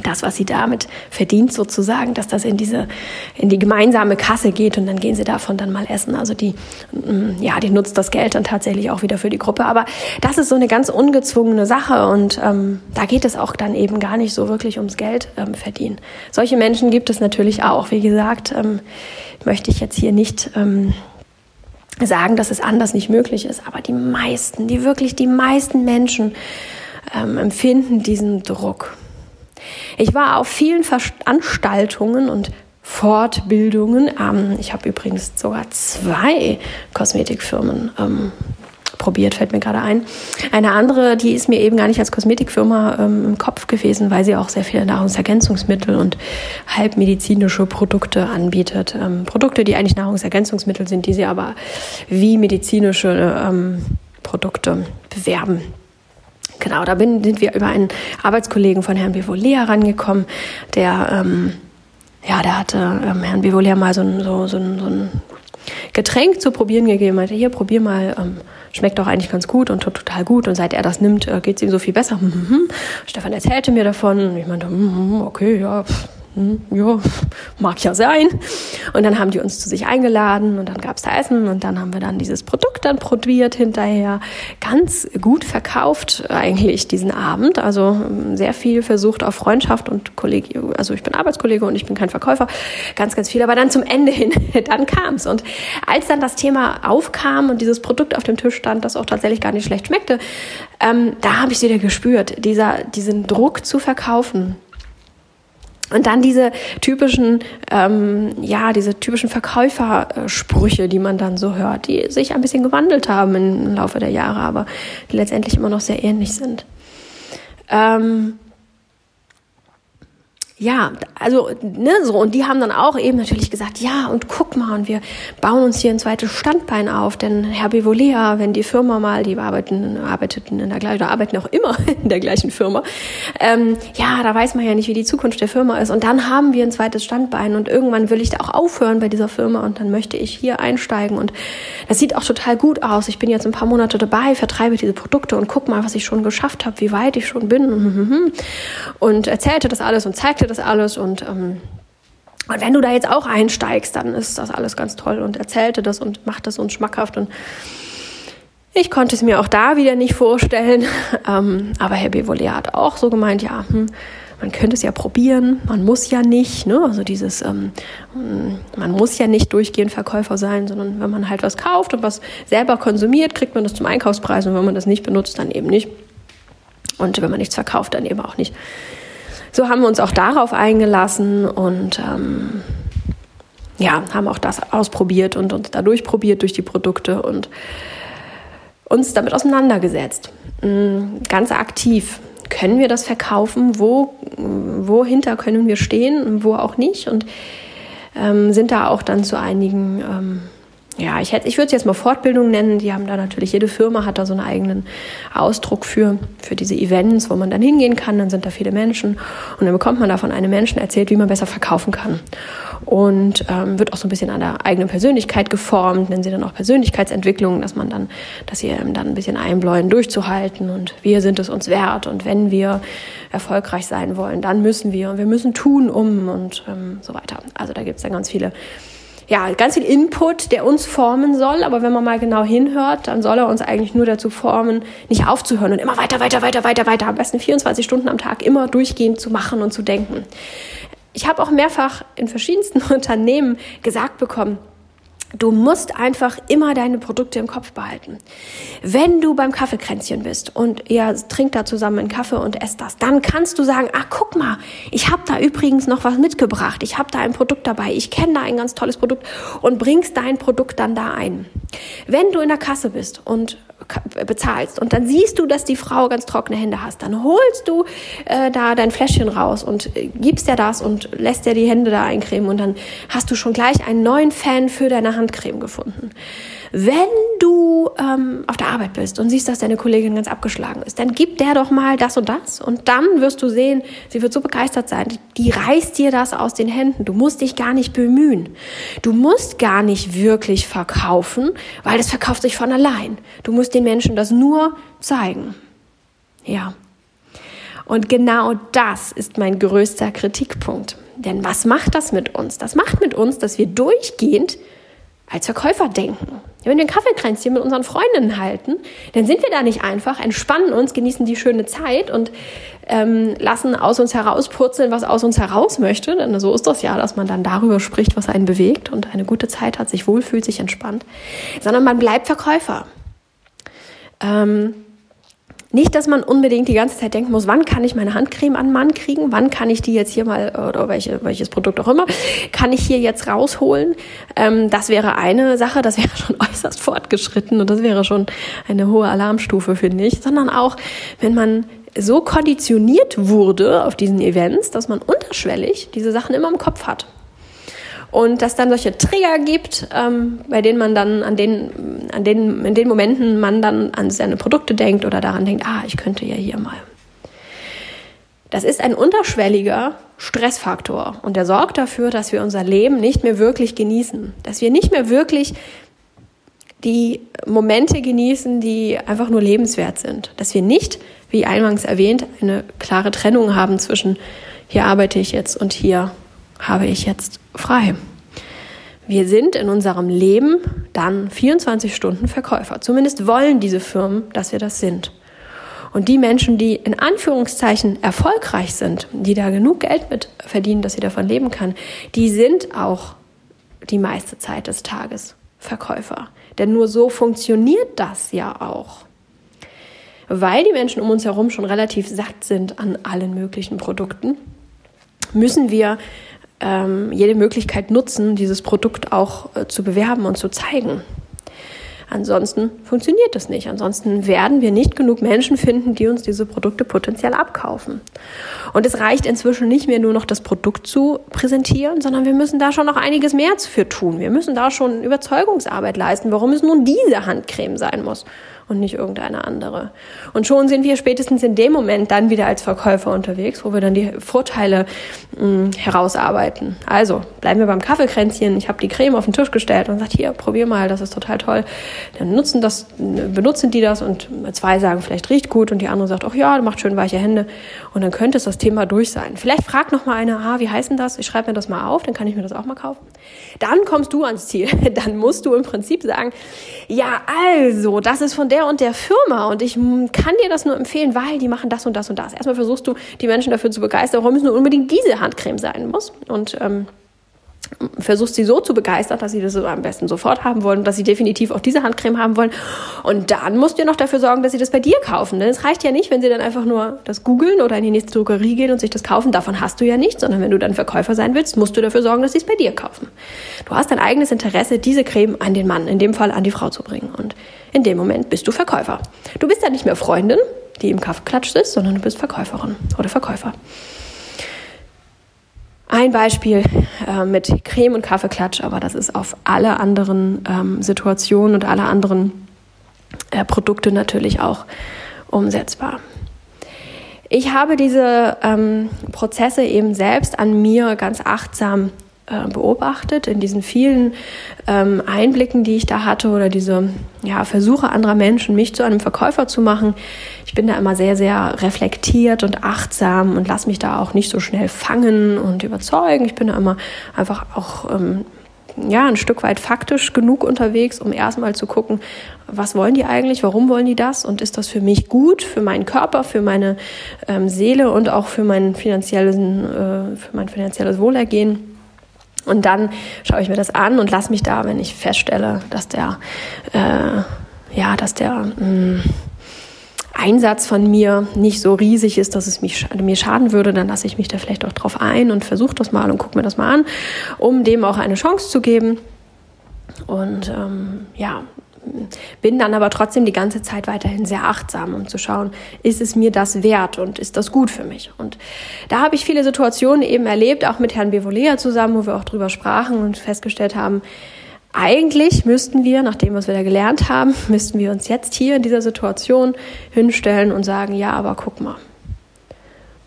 das, was sie damit verdient, sozusagen, dass das in diese, in die gemeinsame Kasse geht und dann gehen sie davon dann mal essen. Also die, mm, ja, die nutzt das Geld dann tatsächlich auch wieder für die Gruppe. Aber das ist so eine ganz ungezwungene Sache und ähm, da geht es auch dann eben gar nicht so wirklich ums Geld ähm, verdienen. Solche Menschen gibt es natürlich auch. Wie gesagt, ähm, möchte ich jetzt hier nicht ähm, sagen, dass es anders nicht möglich ist, aber die meisten, die wirklich die meisten Menschen ähm, empfinden diesen Druck. Ich war auf vielen Veranstaltungen und Fortbildungen. Ähm, ich habe übrigens sogar zwei Kosmetikfirmen ähm, probiert, fällt mir gerade ein. Eine andere, die ist mir eben gar nicht als Kosmetikfirma ähm, im Kopf gewesen, weil sie auch sehr viele Nahrungsergänzungsmittel und halbmedizinische Produkte anbietet. Ähm, Produkte, die eigentlich Nahrungsergänzungsmittel sind, die sie aber wie medizinische ähm, Produkte bewerben. Genau, da bin, sind wir über einen Arbeitskollegen von Herrn Bivolea rangekommen, der ähm, ja, der hatte ähm, Herrn Bivolier mal so ein, so, so, so ein Getränk zu probieren gegeben. Meinte, hier, probier mal, ähm, schmeckt doch eigentlich ganz gut und total gut. Und seit er das nimmt, äh, geht es ihm so viel besser. <laughs> Stefan erzählte mir davon. Und ich meinte, okay, ja, pff, hm, ja, mag ja sein. Und dann haben die uns zu sich eingeladen und dann gab es da Essen und dann haben wir dann dieses Produkt dann probiert hinterher. Ganz gut verkauft eigentlich diesen Abend. Also hm, sehr viel versucht auf Freundschaft und Kollege, also ich bin Arbeitskollege und ich bin kein Verkäufer. Ganz, ganz viel. Aber dann zum Ende hin, <laughs> dann kam es. Und als dann das Thema aufkam und dieses Produkt auf dem Tisch stand, das auch tatsächlich gar nicht schlecht schmeckte, ähm, da habe ich wieder gespürt, dieser, diesen Druck zu verkaufen und dann diese typischen, ähm, ja, diese typischen Verkäufersprüche, die man dann so hört, die sich ein bisschen gewandelt haben im Laufe der Jahre, aber die letztendlich immer noch sehr ähnlich sind. Ähm, ja, also, ne, so, und die haben dann auch eben natürlich gesagt, ja, und guck mal, und wir bauen uns hier ein zweites Standbein auf, denn Herr Bivolea, wenn die Firma mal, die arbeiten, arbeiteten in der gleichen, oder arbeiten auch immer <laughs> in der gleichen Firma, ähm, ja, da weiß man ja nicht, wie die Zukunft der Firma ist, und dann haben wir ein zweites Standbein, und irgendwann will ich da auch aufhören bei dieser Firma, und dann möchte ich hier einsteigen, und das sieht auch total gut aus, ich bin jetzt ein paar Monate dabei, vertreibe diese Produkte, und guck mal, was ich schon geschafft habe, wie weit ich schon bin, <laughs> und erzählte das alles und zeigte das alles und ähm, und wenn du da jetzt auch einsteigst, dann ist das alles ganz toll und erzählte das und macht das uns schmackhaft und ich konnte es mir auch da wieder nicht vorstellen, <laughs> ähm, aber Herr Bevolier hat auch so gemeint, ja, hm, man könnte es ja probieren, man muss ja nicht, ne? also dieses, ähm, man muss ja nicht durchgehend Verkäufer sein, sondern wenn man halt was kauft und was selber konsumiert, kriegt man das zum Einkaufspreis und wenn man das nicht benutzt, dann eben nicht. Und wenn man nichts verkauft, dann eben auch nicht so haben wir uns auch darauf eingelassen und ähm, ja, haben auch das ausprobiert und uns da durchprobiert durch die Produkte und uns damit auseinandergesetzt. Mm, ganz aktiv. Können wir das verkaufen? Wo, wohinter können wir stehen? Wo auch nicht? Und ähm, sind da auch dann zu einigen ähm, ja, ich, hätte, ich würde es jetzt mal Fortbildung nennen. Die haben da natürlich, jede Firma hat da so einen eigenen Ausdruck für, für diese Events, wo man dann hingehen kann. Dann sind da viele Menschen und dann bekommt man da von einem Menschen erzählt, wie man besser verkaufen kann. Und ähm, wird auch so ein bisschen an der eigenen Persönlichkeit geformt, nennen sie dann auch Persönlichkeitsentwicklung, dass man dann, dass sie dann ein bisschen einbläuen, durchzuhalten und wir sind es uns wert und wenn wir erfolgreich sein wollen, dann müssen wir und wir müssen tun um und ähm, so weiter. Also da gibt es dann ganz viele ja, ganz viel Input, der uns formen soll. Aber wenn man mal genau hinhört, dann soll er uns eigentlich nur dazu formen, nicht aufzuhören und immer weiter, weiter, weiter, weiter, weiter, am besten 24 Stunden am Tag immer durchgehend zu machen und zu denken. Ich habe auch mehrfach in verschiedensten <laughs> Unternehmen gesagt bekommen, Du musst einfach immer deine Produkte im Kopf behalten. Wenn du beim Kaffeekränzchen bist und ihr trinkt da zusammen einen Kaffee und esst das, dann kannst du sagen, ach guck mal, ich habe da übrigens noch was mitgebracht. Ich habe da ein Produkt dabei. Ich kenne da ein ganz tolles Produkt und bringst dein Produkt dann da ein. Wenn du in der Kasse bist und bezahlst und dann siehst du, dass die Frau ganz trockene Hände hast, dann holst du äh, da dein Fläschchen raus und äh, gibst dir das und lässt dir die Hände da eincremen und dann hast du schon gleich einen neuen Fan für deine Handcreme gefunden. Wenn du ähm, auf der Arbeit bist und siehst, dass deine Kollegin ganz abgeschlagen ist, dann gib der doch mal das und das und dann wirst du sehen, sie wird so begeistert sein. Die reißt dir das aus den Händen. Du musst dich gar nicht bemühen. Du musst gar nicht wirklich verkaufen, weil das verkauft sich von allein. Du musst den Menschen das nur zeigen. Ja. Und genau das ist mein größter Kritikpunkt. Denn was macht das mit uns? Das macht mit uns, dass wir durchgehend als Verkäufer denken. Wenn wir ein Kaffeekränzchen mit unseren Freundinnen halten, dann sind wir da nicht einfach, entspannen uns, genießen die schöne Zeit und ähm, lassen aus uns herauspurzeln, was aus uns heraus möchte. Denn so ist das ja, dass man dann darüber spricht, was einen bewegt und eine gute Zeit hat, sich wohlfühlt, sich entspannt. Sondern man bleibt Verkäufer. Ähm, nicht, dass man unbedingt die ganze Zeit denken muss, wann kann ich meine Handcreme an Mann kriegen, wann kann ich die jetzt hier mal, oder welche, welches Produkt auch immer, kann ich hier jetzt rausholen. Ähm, das wäre eine Sache, das wäre <laughs> schon äußerst fortgeschritten und das wäre schon eine hohe Alarmstufe, finde ich. Sondern auch, wenn man so konditioniert wurde auf diesen Events, dass man unterschwellig diese Sachen immer im Kopf hat und dass dann solche Trigger gibt, ähm, bei denen man dann an den, an den, in den Momenten man dann an seine Produkte denkt oder daran denkt, ah, ich könnte ja hier mal. Das ist ein unterschwelliger Stressfaktor und der sorgt dafür, dass wir unser Leben nicht mehr wirklich genießen, dass wir nicht mehr wirklich die Momente genießen, die einfach nur lebenswert sind, dass wir nicht, wie eingangs erwähnt, eine klare Trennung haben zwischen hier arbeite ich jetzt und hier habe ich jetzt frei. Wir sind in unserem Leben dann 24 Stunden Verkäufer. Zumindest wollen diese Firmen, dass wir das sind. Und die Menschen, die in Anführungszeichen erfolgreich sind, die da genug Geld mit verdienen, dass sie davon leben kann, die sind auch die meiste Zeit des Tages Verkäufer. Denn nur so funktioniert das ja auch. Weil die Menschen um uns herum schon relativ satt sind an allen möglichen Produkten, müssen wir ähm, jede Möglichkeit nutzen, dieses Produkt auch äh, zu bewerben und zu zeigen. Ansonsten funktioniert das nicht. Ansonsten werden wir nicht genug Menschen finden, die uns diese Produkte potenziell abkaufen. Und es reicht inzwischen nicht mehr nur noch das Produkt zu präsentieren, sondern wir müssen da schon noch einiges mehr für tun. Wir müssen da schon Überzeugungsarbeit leisten, warum es nun diese Handcreme sein muss und nicht irgendeine andere. Und schon sind wir spätestens in dem Moment dann wieder als Verkäufer unterwegs, wo wir dann die Vorteile mh, mm, herausarbeiten. Also bleiben wir beim Kaffeekränzchen. Ich habe die Creme auf den Tisch gestellt und sagt hier, probier mal, das ist total toll. Dann nutzen das, benutzen die das und zwei sagen, vielleicht riecht gut und die andere sagt, ach ja, macht schön weiche Hände. Und dann könnte es das Thema durch sein. Vielleicht fragt noch mal einer, ah, wie heißt denn das? Ich schreibe mir das mal auf, dann kann ich mir das auch mal kaufen. Dann kommst du ans Ziel. <laughs> Dann musst du im Prinzip sagen, ja, also, das ist von der der und der Firma und ich kann dir das nur empfehlen, weil die machen das und das und das. Erstmal versuchst du, die Menschen dafür zu begeistern, warum es nur unbedingt diese Handcreme sein muss. Und ähm, versuchst sie so zu begeistern, dass sie das am besten sofort haben wollen, dass sie definitiv auch diese Handcreme haben wollen. Und dann musst du noch dafür sorgen, dass sie das bei dir kaufen. Denn es reicht ja nicht, wenn sie dann einfach nur das googeln oder in die nächste Drogerie gehen und sich das kaufen. Davon hast du ja nichts, sondern wenn du dann Verkäufer sein willst, musst du dafür sorgen, dass sie es bei dir kaufen. Du hast dein eigenes Interesse, diese Creme an den Mann, in dem Fall an die Frau zu bringen. Und in dem Moment bist du Verkäufer. Du bist ja nicht mehr Freundin, die im Kaffeeklatsch sitzt, sondern du bist Verkäuferin oder Verkäufer. Ein Beispiel äh, mit Creme und Kaffeeklatsch, aber das ist auf alle anderen ähm, Situationen und alle anderen äh, Produkte natürlich auch umsetzbar. Ich habe diese ähm, Prozesse eben selbst an mir ganz achtsam beobachtet in diesen vielen ähm, Einblicken, die ich da hatte oder diese ja, Versuche anderer Menschen, mich zu einem Verkäufer zu machen. Ich bin da immer sehr, sehr reflektiert und achtsam und lasse mich da auch nicht so schnell fangen und überzeugen. Ich bin da immer einfach auch ähm, ja, ein Stück weit faktisch genug unterwegs, um erstmal zu gucken, was wollen die eigentlich, warum wollen die das und ist das für mich gut, für meinen Körper, für meine ähm, Seele und auch für mein, finanzielles, äh, für mein finanzielles Wohlergehen. Und dann schaue ich mir das an und lasse mich da, wenn ich feststelle, dass der, äh, ja, dass der mh, mm, Einsatz von mir nicht so riesig ist, dass es mich, mir schaden würde, dann lasse ich mich da vielleicht auch drauf ein und versuche das mal und gucke mir das mal an, um dem auch eine Chance zu geben. Und ähm, ja, bin dann aber trotzdem die ganze Zeit weiterhin sehr achtsam, um zu schauen, ist es mir das wert und ist das gut für mich? Und da habe ich viele Situationen eben erlebt, auch mit Herrn Bevolea zusammen, wo wir auch drüber sprachen und festgestellt haben, eigentlich müssten wir, nach dem, was wir da gelernt haben, <laughs> müssten wir uns jetzt hier in dieser Situation hinstellen und sagen, ja, aber guck mal.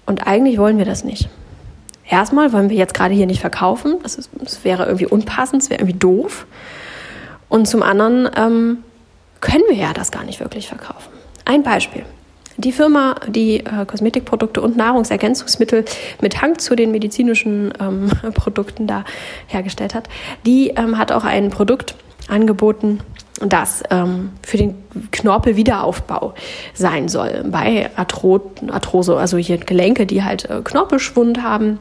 Und eigentlich wollen wir das nicht. Erstmal wollen wir jetzt gerade hier nicht verkaufen. Das, ist, das wäre irgendwie unpassend, das wäre irgendwie doof. Und zum anderen ähm, können wir ja das gar nicht wirklich verkaufen. Ein Beispiel. Die Firma, die äh, Kosmetikprodukte und Nahrungsergänzungsmittel mit Hang zu den medizinischen ähm, <laughs> Produkten da hergestellt hat, die ähm, hat auch ein Produkt angeboten, das ähm, für den Knorpelwiederaufbau sein soll. Bei Arthro Arthrose, also hier Gelenke, die halt äh, Knorpelschwund haben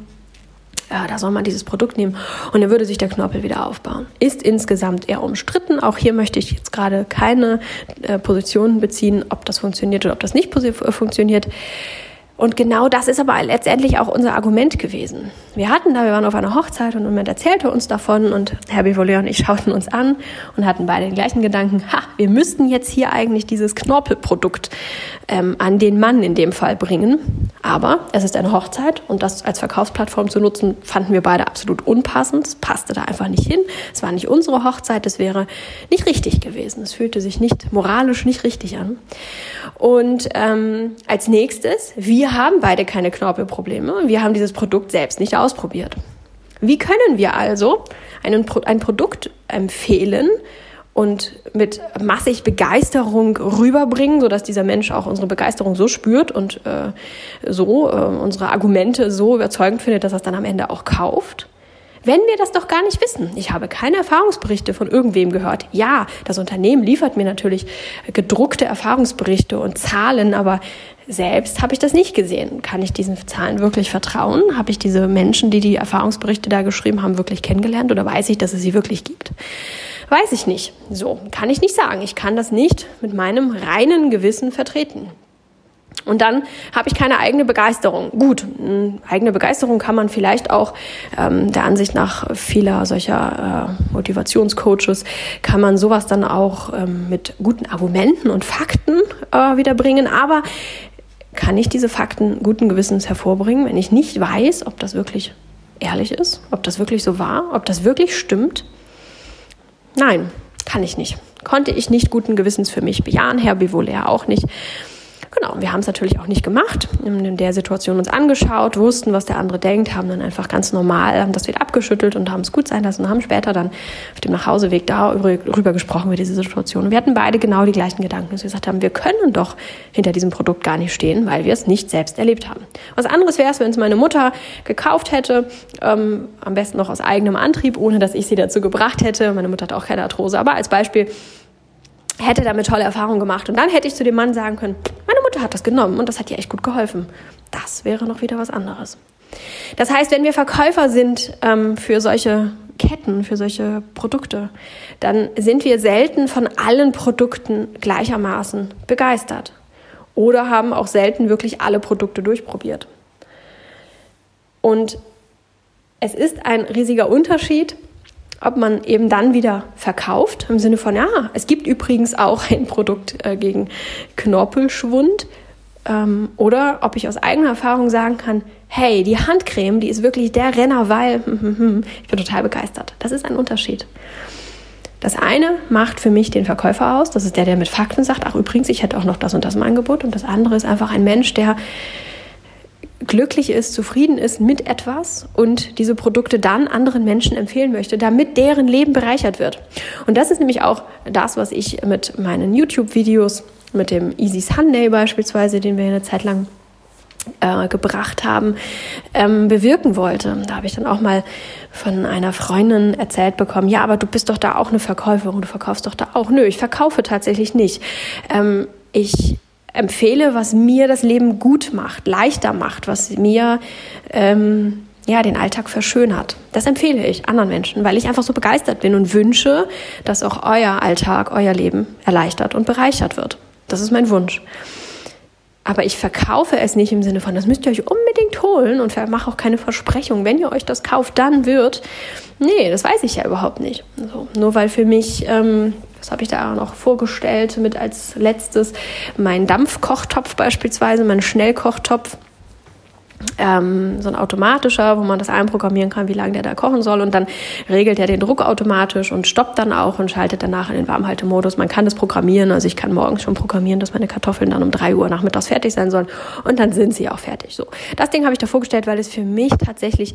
ja, da soll man dieses Produkt nehmen und dann würde sich der Knorpel wieder aufbauen. Ist insgesamt eher umstritten. Auch hier möchte ich jetzt gerade keine äh, Positionen beziehen, ob das funktioniert oder ob das nicht äh, funktioniert. Und genau das ist aber letztendlich auch unser Argument gewesen. Wir hatten da, wir waren auf einer Hochzeit und jemand erzählte uns davon und Herr Bivolet und ich schauten uns an und hatten beide den gleichen Gedanken, ha, wir müssten jetzt hier eigentlich dieses Knorpelprodukt ähm, an den Mann in dem Fall bringen. Aber es ist eine Hochzeit und das als Verkaufsplattform zu nutzen, fanden wir beide absolut unpassend. Es passte da einfach nicht hin. Es war nicht unsere Hochzeit, es wäre nicht richtig gewesen. Es fühlte sich nicht moralisch nicht richtig an. Und ähm, als nächstes, wir Haben beide keine Knorpelprobleme und wir haben dieses Produkt selbst nicht ausprobiert. Wie können wir also einen, ein Produkt empfehlen und mit massig Begeisterung rüberbringen, sodass dieser Mensch auch unsere Begeisterung so spürt und äh, so äh, unsere Argumente so überzeugend findet, dass er es dann am Ende auch kauft? Wenn wir das doch gar nicht wissen. Ich habe keine Erfahrungsberichte von irgendwem gehört. Ja, das Unternehmen liefert mir natürlich gedruckte Erfahrungsberichte und Zahlen, aber selbst habe ich das nicht gesehen. Kann ich diesen Zahlen wirklich vertrauen? Habe ich diese Menschen, die die Erfahrungsberichte da geschrieben haben, wirklich kennengelernt oder weiß ich, dass es sie wirklich gibt? Weiß ich nicht. So, kann ich nicht sagen. Ich kann das nicht mit meinem reinen Gewissen vertreten. Und dann habe ich keine eigene Begeisterung. Gut, eigene Begeisterung kann man vielleicht auch ähm, der Ansicht nach vieler solcher äh, Motivationscoaches, kann man sowas dann auch ähm, mit guten Argumenten und Fakten äh, wiederbringen. Aber kann ich diese Fakten guten Gewissens hervorbringen, wenn ich nicht weiß, ob das wirklich ehrlich ist, ob das wirklich so war, ob das wirklich stimmt? Nein, kann ich nicht. Konnte ich nicht guten Gewissens für mich bejahen, Herr Bivolère auch nicht. Genau, wir haben es natürlich auch nicht gemacht, in der Situation uns angeschaut, wussten, was der andere denkt, haben dann einfach ganz normal, haben das wieder abgeschüttelt und haben es gut sein lassen und haben später dann auf dem Nachhauseweg darüber gesprochen, über diese Situation. Und wir hatten beide genau die gleichen Gedanken, dass wir gesagt haben, wir können doch hinter diesem Produkt gar nicht stehen, weil wir es nicht selbst erlebt haben. Was anderes wäre es, wenn es meine Mutter gekauft hätte, ähm, am besten noch aus eigenem Antrieb, ohne dass ich sie dazu gebracht hätte. Meine Mutter hat auch keine Arthrose, aber als Beispiel, hätte damit tolle Erfahrungen gemacht. Und dann hätte ich zu dem Mann sagen können, meine Mutter hat das genommen und das hat ihr echt gut geholfen. Das wäre noch wieder was anderes. Das heißt, wenn wir Verkäufer sind ähm, für solche Ketten, für solche Produkte, dann sind wir selten von allen Produkten gleichermaßen begeistert oder haben auch selten wirklich alle Produkte durchprobiert. Und es ist ein riesiger Unterschied, ob man eben dann wieder verkauft, im Sinne von, ja, es gibt übrigens auch ein Produkt äh, gegen Knorpelschwund, ähm, oder ob ich aus eigener Erfahrung sagen kann, hey, die Handcreme, die ist wirklich der Renner, weil ich bin total begeistert. Das ist ein Unterschied. Das eine macht für mich den Verkäufer aus, das ist der, der mit Fakten sagt, ach übrigens, ich hätte auch noch das und das im Angebot. Und das andere ist einfach ein Mensch, der glücklich ist, zufrieden ist mit etwas und diese Produkte dann anderen Menschen empfehlen möchte, damit deren Leben bereichert wird. Und das ist nämlich auch das, was ich mit meinen YouTube-Videos, mit dem Easy Sunday beispielsweise, den wir eine Zeit lang äh, gebracht haben, ähm, bewirken wollte. Da habe ich dann auch mal von einer Freundin erzählt bekommen, ja, aber du bist doch da auch eine Verkäuferin, du verkaufst doch da auch. Nö, ich verkaufe tatsächlich nicht. Ähm, ich empfehle, was mir das Leben gut macht, leichter macht, was mir ähm, ja, den Alltag verschönert. Das empfehle ich anderen Menschen, weil ich einfach so begeistert bin und wünsche, dass auch euer Alltag, euer Leben erleichtert und bereichert wird. Das ist mein Wunsch. Aber ich verkaufe es nicht im Sinne von, das müsst ihr euch unbedingt holen und mache auch keine Versprechung. Wenn ihr euch das kauft, dann wird. Nee, das weiß ich ja überhaupt nicht. So, nur weil für mich ähm, was habe ich da noch vorgestellt mit als letztes? Mein Dampfkochtopf beispielsweise, mein Schnellkochtopf. Ähm, so ein automatischer, wo man das einprogrammieren kann, wie lange der da kochen soll. Und dann regelt er den Druck automatisch und stoppt dann auch und schaltet danach in den Warmhaltemodus. Man kann das programmieren. Also ich kann morgens schon programmieren, dass meine Kartoffeln dann um drei Uhr nachmittags fertig sein sollen. Und dann sind sie auch fertig. So. Das Ding habe ich da vorgestellt, weil es für mich tatsächlich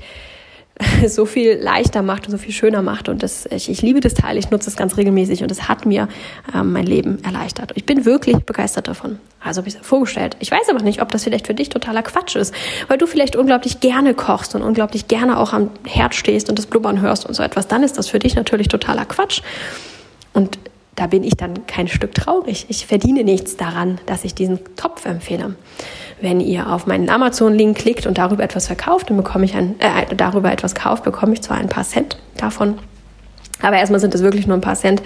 <laughs> so viel leichter macht und so viel schöner macht. Und das, ich, ich liebe das Teil, ich nutze es ganz regelmäßig und es hat mir ähm, mein Leben erleichtert. Ich bin wirklich begeistert davon. Also habe ich es vorgestellt. Ich weiß aber nicht, ob das vielleicht für dich totaler Quatsch ist, weil du vielleicht unglaublich gerne kochst und unglaublich gerne auch am Herd stehst und das Blubbern hörst und so etwas. Dann ist das für dich natürlich totaler Quatsch. Und da bin ich dann kein Stück traurig. Ich verdiene nichts daran, dass ich diesen Topf empfehle. Wenn ihr auf meinen Amazon-Link klickt und darüber etwas verkauft, dann bekomme ich ein, äh, darüber etwas kauft, bekomme ich zwar ein paar Cent davon, aber erstmal sind es wirklich nur ein paar Cent.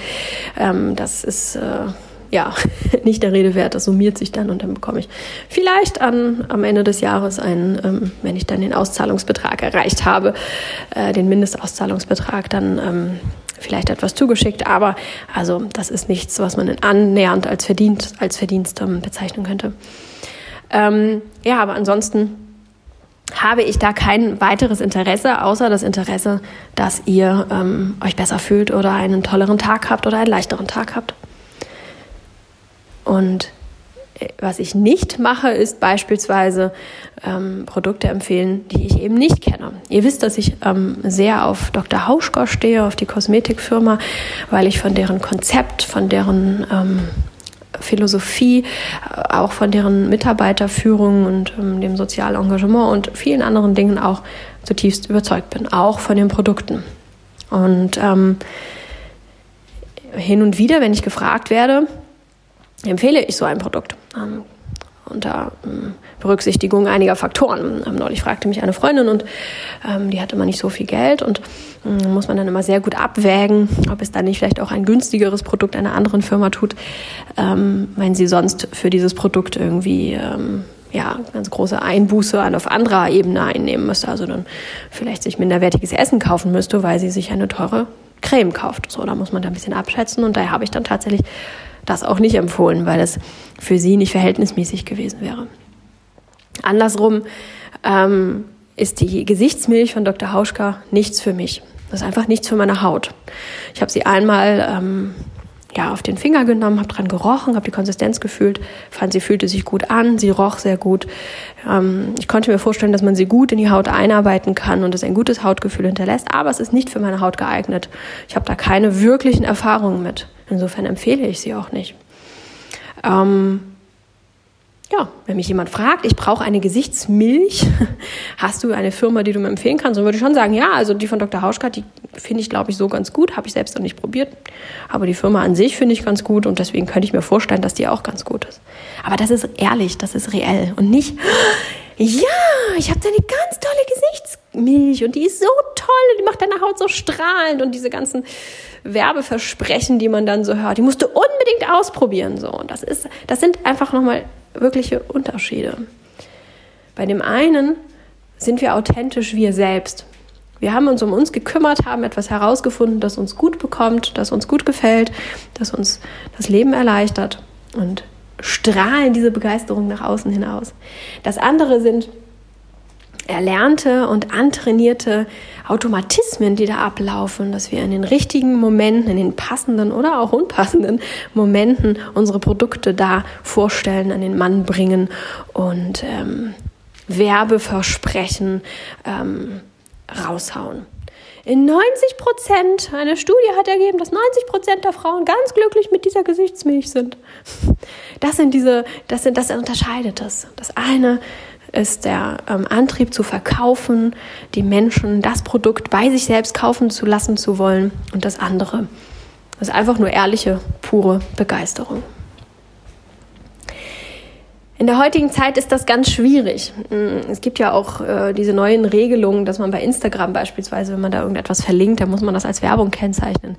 Ähm, das ist äh, ja <laughs> nicht der Rede wert. Das summiert sich dann und dann bekomme ich vielleicht an, am Ende des Jahres einen, ähm, wenn ich dann den Auszahlungsbetrag erreicht habe, äh, den Mindestauszahlungsbetrag, dann ähm, vielleicht etwas zugeschickt, aber also das ist nichts, was man annähernd als Verdienst, als Verdienst ähm, bezeichnen könnte. Ähm, ja, aber ansonsten habe ich da kein weiteres Interesse, außer das Interesse, dass ihr ähm, euch besser fühlt oder einen tolleren Tag habt oder einen leichteren Tag habt. Und was ich nicht mache, ist beispielsweise ähm, Produkte empfehlen, die ich eben nicht kenne. Ihr wisst, dass ich ähm, sehr auf Dr. Hauschka stehe, auf die Kosmetikfirma, weil ich von deren Konzept, von deren ähm, Philosophie, äh, auch von deren Mitarbeiterführung und ähm, dem sozialen Engagement und vielen anderen Dingen auch zutiefst überzeugt bin, auch von den Produkten. Und ähm, hin und wieder, wenn ich gefragt werde, empfehle ich so ein Produkt. Ähm, unter ähm, Berücksichtigung einiger Faktoren. Ähm, neulich fragte mich eine Freundin und ähm, die hatte immer nicht so viel Geld und muss man dann immer sehr gut abwägen, ob es dann nicht vielleicht auch ein günstigeres Produkt einer anderen Firma tut, ähm, wenn sie sonst für dieses Produkt irgendwie ähm, ja, ganz große Einbuße auf anderer Ebene einnehmen müsste. Also dann vielleicht sich minderwertiges Essen kaufen müsste, weil sie sich eine teure Creme kauft. So, da muss man da ein bisschen abschätzen und daher habe ich dann tatsächlich das auch nicht empfohlen, weil es für sie nicht verhältnismäßig gewesen wäre. Andersrum ähm, ist die Gesichtsmilch von Dr. Hauschka nichts für mich. Das ist einfach nichts für meine Haut. Ich habe sie einmal ähm, ja, auf den Finger genommen, habe dran gerochen, habe die Konsistenz gefühlt, fand, sie fühlte sich gut an, sie roch sehr gut. Ähm, ich konnte mir vorstellen, dass man sie gut in die Haut einarbeiten kann und es ein gutes Hautgefühl hinterlässt, aber es ist nicht für meine Haut geeignet. Ich habe da keine wirklichen Erfahrungen mit. Insofern empfehle ich sie auch nicht. Ähm, ja, wenn mich jemand fragt, ich brauche eine Gesichtsmilch, <laughs> hast du eine Firma, die du mir empfehlen kannst? Dann würde ich schon sagen, ja, also die von Dr. Hauschka, die finde ich, glaube ich, so ganz gut, habe ich selbst noch nicht probiert. Aber die Firma an sich finde ich ganz gut und deswegen könnte ich mir vorstellen, dass die auch ganz gut ist. Aber das ist ehrlich, das ist reell und nicht, <gasps> ja, ich habe da eine ganz tolle Gesichtsmilch und die ist so toll und die macht deine Haut so strahlend und diese ganzen Werbeversprechen, die man dann so hört, die musst du unbedingt ausprobieren. So, und das ist, das sind einfach nochmal wirkliche Unterschiede. Bei dem einen sind wir authentisch wir selbst. Wir haben uns um uns gekümmert, haben etwas herausgefunden, das uns gut bekommt, das uns gut gefällt, das uns das Leben erleichtert und strahlen diese Begeisterung nach außen hinaus. Das andere sind erlernte und antrainierte Automatismen, die da ablaufen, dass wir in den richtigen Momenten, in den passenden oder auch unpassenden Momenten unsere Produkte da vorstellen, an den Mann bringen und ähm, Werbeversprechen ähm, raushauen. In 90 Prozent, eine Studie hat ergeben, dass 90 Prozent der Frauen ganz glücklich mit dieser Gesichtsmilch sind. Das sind diese, das sind, das unterscheidet es. Das eine ist der ähm, Antrieb zu verkaufen, die Menschen das Produkt bei sich selbst kaufen zu lassen zu wollen und das andere ist einfach nur ehrliche, pure Begeisterung. In der heutigen Zeit ist das ganz schwierig. Mm, es gibt ja auch äh, diese neuen Regelungen, dass man bei Instagram beispielsweise, wenn man da irgendetwas verlinkt, dann muss man das als Werbung kennzeichnen.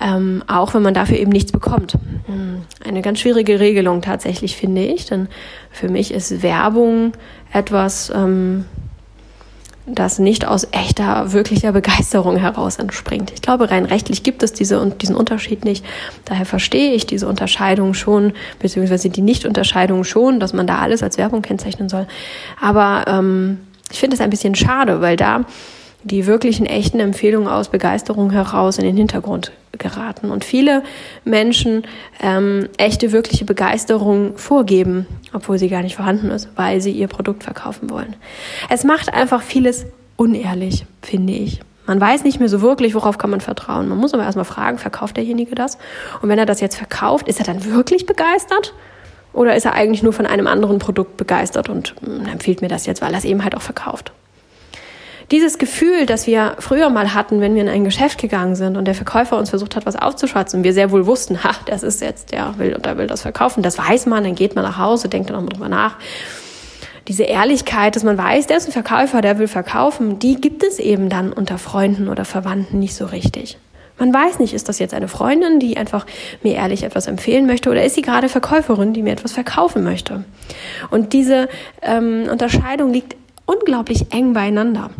Ähm, auch wenn man dafür eben nichts bekommt. Mm, eine ganz schwierige Regelung tatsächlich, finde ich. Denn für mich ist Werbung etwas, ähm, das nicht aus echter, wirklicher Begeisterung heraus entspringt. Ich glaube, rein rechtlich gibt es diese, diesen Unterschied nicht. Daher verstehe ich diese Unterscheidung schon, beziehungsweise die Nicht-Unterscheidung schon, dass man da alles als Werbung kennzeichnen soll. Aber ähm, ich finde es ein bisschen schade, weil da die wirklichen echten Empfehlungen aus Begeisterung heraus in den Hintergrund geraten und viele Menschen ähm, echte wirkliche Begeisterung vorgeben, obwohl sie gar nicht vorhanden ist, weil sie ihr Produkt verkaufen wollen. Es macht einfach vieles unehrlich, finde ich. Man weiß nicht mehr so wirklich, worauf kann man vertrauen. Man muss aber erstmal fragen, verkauft derjenige das? Und wenn er das jetzt verkauft, ist er dann wirklich begeistert? Oder ist er eigentlich nur von einem anderen Produkt begeistert und hm, empfiehlt mir das jetzt, weil er es eben halt auch verkauft? Dieses Gefühl, das wir früher mal hatten, wenn wir in ein Geschäft gegangen sind und der Verkäufer uns versucht hat, was aufzuschwatzen und wir sehr wohl wussten, ha, das ist jetzt, der will und der will das verkaufen, das weiß man, dann geht man nach Hause, denkt dann auch mal drüber nach. Diese Ehrlichkeit, dass man weiß, der ist ein Verkäufer, der will verkaufen, die gibt es eben dann unter Freunden oder Verwandten nicht so richtig. Man weiß nicht, ist das jetzt eine Freundin, die einfach mir ehrlich etwas empfehlen möchte, oder ist sie gerade Verkäuferin, die mir etwas verkaufen möchte? Und diese ähm, Unterscheidung liegt unglaublich eng beieinander.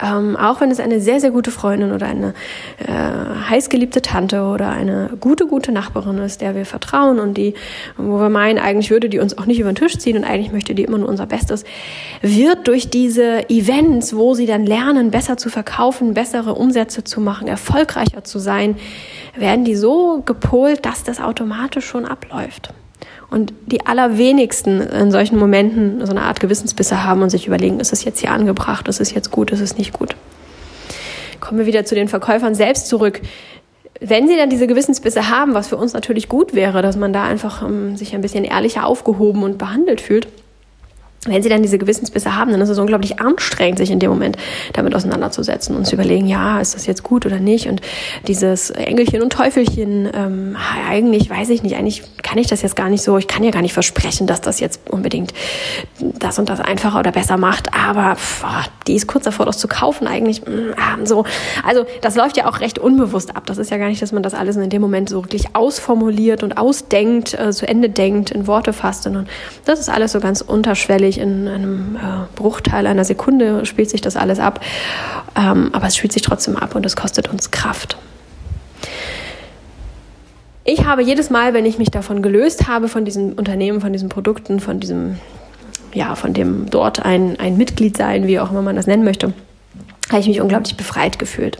Ähm, auch wenn es eine sehr, sehr gute Freundin oder eine äh, heißgeliebte Tante oder eine gute, gute Nachbarin ist, der wir vertrauen und die, wo wir meinen, eigentlich würde die uns auch nicht über den Tisch ziehen und eigentlich möchte die immer nur unser Bestes, wird durch diese Events, wo sie dann lernen, besser zu verkaufen, bessere Umsätze zu machen, erfolgreicher zu sein, werden die so gepolt, dass das automatisch schon abläuft. Und die allerwenigsten in solchen Momenten so eine Art Gewissensbisse haben und sich überlegen, ist es jetzt hier angebracht, ist es jetzt gut, ist es nicht gut. Kommen wir wieder zu den Verkäufern selbst zurück. Wenn sie dann diese Gewissensbisse haben, was für uns natürlich gut wäre, dass man da einfach um, ähm, sich ein bisschen ehrlicher aufgehoben und behandelt fühlt, wenn sie dann diese Gewissensbisse haben, dann ist es unglaublich anstrengend, sich in dem Moment damit auseinanderzusetzen und zu überlegen, ja, ist das jetzt gut oder nicht? Und dieses Engelchen und Teufelchen, ähm, eigentlich weiß ich nicht, eigentlich kann ich das jetzt gar nicht so, ich kann ja gar nicht versprechen, dass das jetzt unbedingt das und das einfacher oder besser macht, aber pff, die ist kurz davor, das zu kaufen eigentlich. Mh, mm, so. Also das läuft ja auch recht unbewusst ab. Das ist ja gar nicht, dass man das alles in dem Moment so wirklich ausformuliert und ausdenkt, äh, zu Ende denkt, in Worte fasst, sondern das ist alles so ganz unterschwellig natürlich in einem äh, Bruchteil einer Sekunde spielt sich das alles ab, ähm, aber es spielt sich trotzdem ab und es kostet uns Kraft. Ich habe jedes Mal, wenn ich mich davon gelöst habe, von diesen Unternehmen, von diesen Produkten, von diesem, ja, von dem dort ein, ein Mitglied sein, wie auch immer man das nennen möchte, habe ich mich unglaublich befreit gefühlt.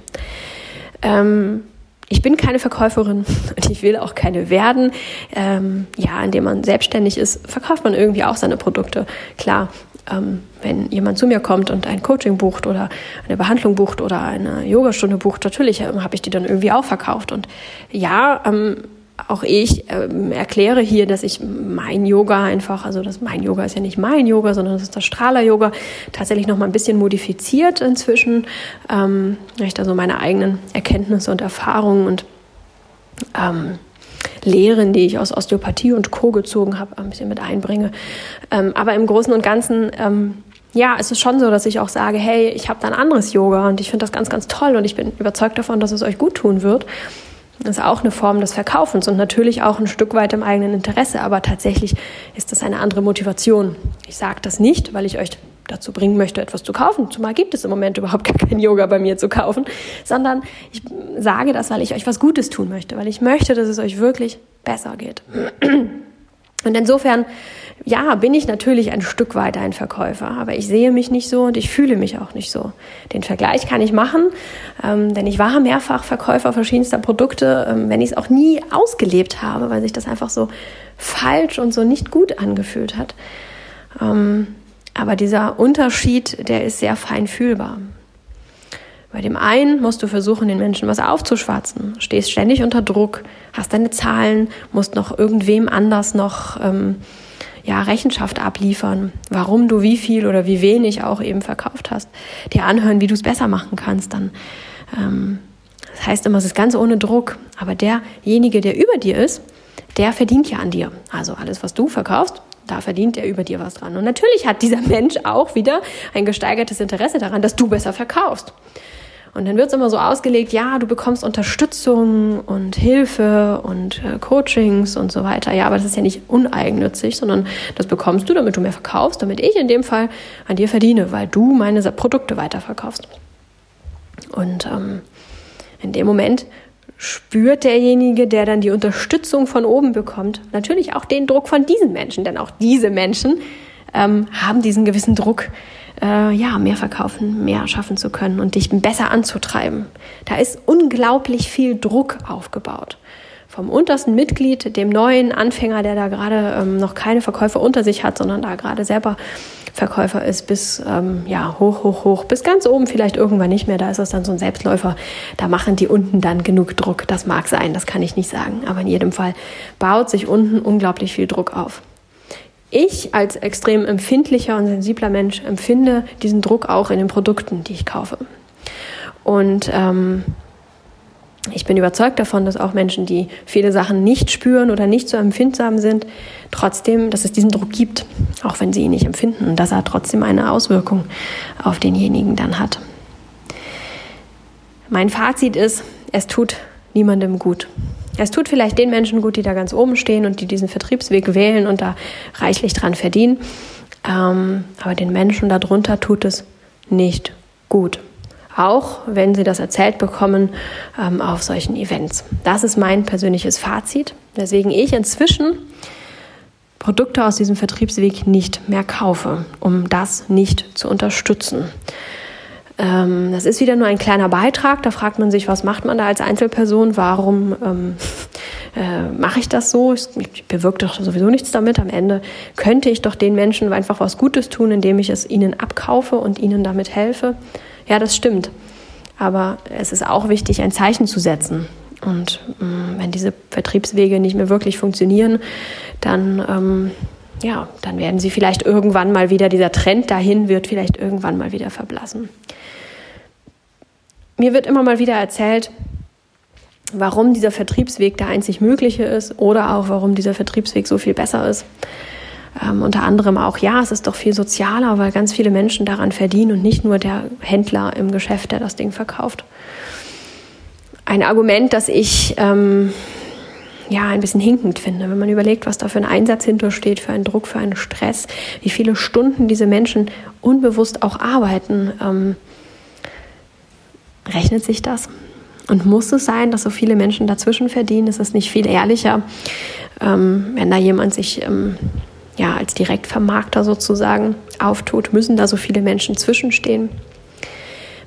Ähm, ich bin keine Verkäuferin und ich will auch keine werden. Ähm, ja, indem man selbstständig ist, verkauft man irgendwie auch seine Produkte. Klar, ähm, wenn jemand zu mir kommt und ein Coaching bucht oder eine Behandlung bucht oder eine Yogastunde bucht, natürlich ähm, habe ich die dann irgendwie auch verkauft. Und ja, ähm, auch ich ähm, erkläre hier, dass ich mein Yoga einfach, also das mein Yoga ist ja nicht mein Yoga, sondern das ist das Strahler-Yoga, tatsächlich noch mal ein bisschen modifiziert inzwischen, ähm, ich da so meine eigenen Erkenntnisse und Erfahrungen und ähm, Lehren, die ich aus Osteopathie und Co. gezogen habe, ein bisschen mit einbringe. Ähm, aber im Großen und Ganzen ähm, ja, es ist schon so, dass ich auch sage, hey, ich habe da ein anderes Yoga und ich finde das ganz, ganz toll und ich bin überzeugt davon, dass es euch gut tun wird. Das ist auch eine Form des Verkaufens und natürlich auch ein Stück weit im eigenen Interesse, aber tatsächlich ist das eine andere Motivation. Ich sage das nicht, weil ich euch dazu bringen möchte, etwas zu kaufen. Zumal gibt es im Moment überhaupt gar kein Yoga bei mir zu kaufen, sondern ich sage das, weil ich euch was Gutes tun möchte, weil ich möchte, dass es euch wirklich besser geht. Und insofern, ja, bin ich natürlich ein Stück weit ein Verkäufer, aber ich sehe mich nicht so und ich fühle mich auch nicht so. Den Vergleich kann ich machen, ähm, denn ich war mehrfach Verkäufer verschiedenster Produkte, ähm, wenn ich es auch nie ausgelebt habe, weil sich das einfach so falsch und so nicht gut angefühlt hat. Ähm, aber dieser Unterschied, der ist sehr fein fühlbar. Bei dem einen musst du versuchen, den Menschen was aufzuschwatzen, stehst ständig unter Druck, hast deine Zahlen, musst noch irgendwem anders noch ähm, ja, Rechenschaft abliefern, warum du wie viel oder wie wenig auch eben verkauft hast, dir anhören, wie du es besser machen kannst, dann ähm, das heißt immer, es ist ganz ohne Druck, aber derjenige, der über dir ist, der verdient ja an dir. Also alles, was du verkaufst, da verdient er über dir was dran. Und natürlich hat dieser <laughs> Mensch auch wieder ein gesteigertes Interesse daran, dass du besser verkaufst. Und dann wird es immer so ausgelegt, ja, du bekommst Unterstützung und Hilfe und äh, Coachings und so weiter. Ja, aber das ist ja nicht uneigennützig, sondern das bekommst du, damit du mehr verkaufst, damit ich in dem Fall an dir verdiene, weil du meine Produkte weiterverkaufst. Und ähm, in dem Moment spürt derjenige, der dann die Unterstützung von oben bekommt, natürlich auch den Druck von diesen Menschen, denn auch diese Menschen ähm, haben diesen gewissen Druck, äh, ja, mehr verkaufen, mehr schaffen zu können und dich besser anzutreiben. Da ist unglaublich viel Druck aufgebaut. Vom untersten Mitglied, dem neuen Anfänger, der da gerade ähm, noch keine Verkäufer unter sich hat, sondern da gerade selber Verkäufer ist, bis ähm, ja, hoch, hoch, hoch, bis ganz oben vielleicht irgendwann nicht mehr. Da ist das dann so ein Selbstläufer. Da machen die unten dann genug Druck. Das mag sein, das kann ich nicht sagen. Aber in jedem Fall baut sich unten unglaublich viel Druck auf. Ich als extrem empfindlicher und sensibler Mensch empfinde diesen Druck auch in den Produkten, die ich kaufe. Und ähm, ich bin überzeugt davon, dass auch Menschen, die viele Sachen nicht spüren oder nicht so empfindsam sind, trotzdem, dass es diesen Druck gibt, auch wenn sie ihn nicht empfinden und dass er trotzdem eine Auswirkung auf denjenigen dann hat. Mein Fazit ist, es tut niemandem gut. Es tut vielleicht den Menschen gut, die da ganz oben stehen und die diesen Vertriebsweg wählen und da reichlich dran verdienen. Ähm, aber den Menschen darunter tut es nicht gut. Auch wenn sie das erzählt bekommen ähm, auf solchen Events. Das ist mein persönliches Fazit, weswegen ich inzwischen Produkte aus diesem Vertriebsweg nicht mehr kaufe, um das nicht zu unterstützen. Ähm, das ist wieder nur ein kleiner Beitrag. Da fragt man sich, was macht man da als Einzelperson? Warum ähm, <laughs> äh, mache ich das so? Ich, ich bewirke doch sowieso nichts damit. Am Ende könnte ich doch den Menschen einfach was Gutes tun, indem ich es ihnen abkaufe und ihnen damit helfe. Ja, das stimmt. Aber es ist auch wichtig, ein Zeichen zu setzen. Und ähm, wenn diese Vertriebswege nicht mehr wirklich funktionieren, dann, ähm, ja, dann werden sie vielleicht irgendwann mal wieder, dieser Trend dahin wird vielleicht irgendwann mal wieder verblassen. Mir wird immer mal wieder erzählt, warum dieser Vertriebsweg der einzig mögliche ist oder auch warum dieser Vertriebsweg so viel besser ist. Ähm, unter anderem auch, ja, es ist doch viel sozialer, weil ganz viele Menschen daran verdienen und nicht nur der Händler im Geschäft, der das Ding verkauft. Ein Argument, das ich ähm, ja ein bisschen hinkend finde, wenn man überlegt, was da für ein Einsatz hintersteht, für einen Druck, für einen Stress, wie viele Stunden diese Menschen unbewusst auch arbeiten. Ähm, rechnet sich das? Und muss es sein, dass so viele Menschen dazwischen verdienen? Ist es nicht viel ehrlicher, ähm, wenn da jemand sich ähm, ja, als Direktvermarkter sozusagen auftut? Müssen da so viele Menschen zwischenstehen?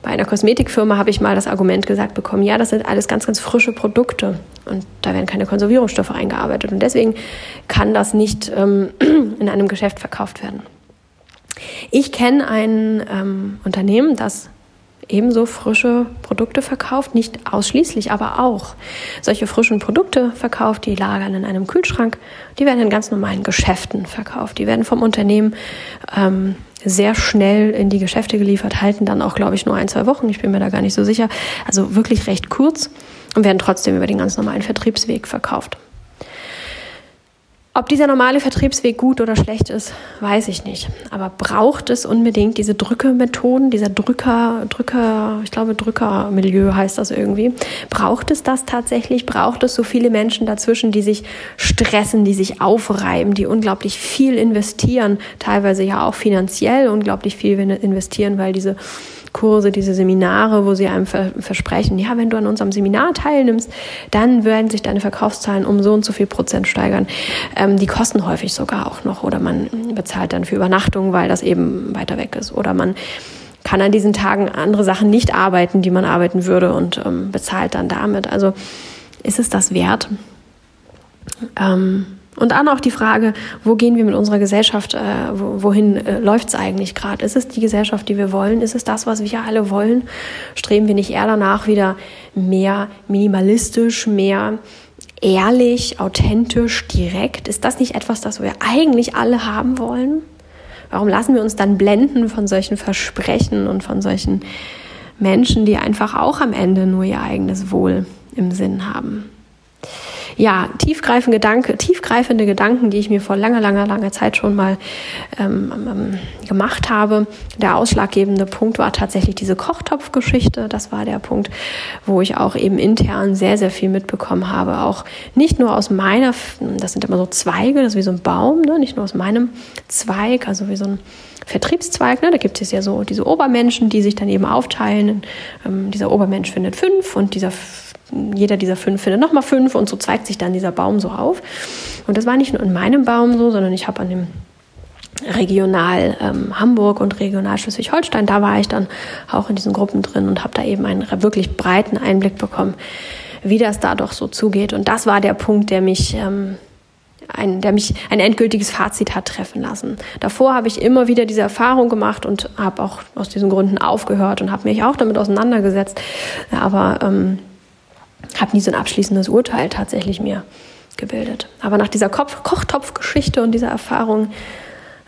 Bei einer Kosmetikfirma habe ich mal das Argument gesagt bekommen, ja, das sind alles ganz, ganz frische Produkte und da werden keine Konservierungsstoffe eingearbeitet und deswegen kann das nicht ähm, <clears throat> in einem Geschäft verkauft werden. Ich kenne ein ähm, Unternehmen, das ebenso frische Produkte verkauft, nicht ausschließlich, aber auch. Solche frischen Produkte verkauft, die lagern in einem Kühlschrank, die werden in ganz normalen Geschäften verkauft, die werden vom Unternehmen ähm, sehr schnell in die Geschäfte geliefert, halten dann auch, glaube ich, nur ein, zwei Wochen, ich bin mir da gar nicht so sicher, also wirklich recht kurz und werden trotzdem über den ganz normalen Vertriebsweg verkauft. Ob dieser normale Vertriebsweg gut oder schlecht ist, weiß ich nicht. Aber braucht es unbedingt diese Drückemethoden, dieser Drücker, Drücker, ich glaube Drückermilieu heißt das irgendwie. Braucht es das tatsächlich? Braucht es so viele Menschen dazwischen, die sich stressen, die sich aufreiben, die unglaublich viel investieren, teilweise ja auch finanziell unglaublich viel investieren, weil diese Kurse, diese Seminare, wo sie einem versprechen, ja, wenn du an unserem Seminar teilnimmst, dann werden sich deine Verkaufszahlen um so und so viel Prozent steigern. Ähm, die kosten häufig sogar auch noch oder man bezahlt dann für Übernachtung, weil das eben weiter weg ist oder man kann an diesen Tagen andere Sachen nicht arbeiten, die man arbeiten würde und ähm, bezahlt dann damit. Also ist es das wert? Ähm, und dann auch die Frage, wo gehen wir mit unserer Gesellschaft, äh, wohin äh, läuft es eigentlich gerade? Ist es die Gesellschaft, die wir wollen? Ist es das, was wir alle wollen? Streben wir nicht eher danach, wieder mehr minimalistisch, mehr ehrlich, authentisch, direkt? Ist das nicht etwas, das wir eigentlich alle haben wollen? Warum lassen wir uns dann blenden von solchen Versprechen und von solchen Menschen, die einfach auch am Ende nur ihr eigenes Wohl im Sinn haben? Ja, tiefgreifende, Gedanke, tiefgreifende Gedanken, die ich mir vor langer, langer, langer Zeit schon mal ähm, ähm, gemacht habe. Der ausschlaggebende Punkt war tatsächlich diese Kochtopfgeschichte. Das war der Punkt, wo ich auch eben intern sehr, sehr viel mitbekommen habe. Auch nicht nur aus meiner, das sind immer so Zweige, das ist wie so ein Baum, ne? nicht nur aus meinem Zweig, also wie so ein Vertriebszweig. Ne? Da gibt es ja so diese Obermenschen, die sich dann eben aufteilen. Ähm, dieser Obermensch findet fünf und dieser jeder dieser fünf findet nochmal fünf und so zeigt sich dann dieser Baum so auf. Und das war nicht nur in meinem Baum so, sondern ich habe an dem Regional ähm, Hamburg und Regional Schleswig-Holstein, da war ich dann auch in diesen Gruppen drin und habe da eben einen wirklich breiten Einblick bekommen, wie das da doch so zugeht. Und das war der Punkt, der mich ähm, ein, der mich ein endgültiges Fazit hat treffen lassen. Davor habe ich immer wieder diese Erfahrung gemacht und habe auch aus diesen Gründen aufgehört und habe mich auch damit auseinandergesetzt. Aber ähm, habe nie so ein abschließendes Urteil tatsächlich mir gebildet. Aber nach dieser Kochtopfgeschichte und dieser Erfahrung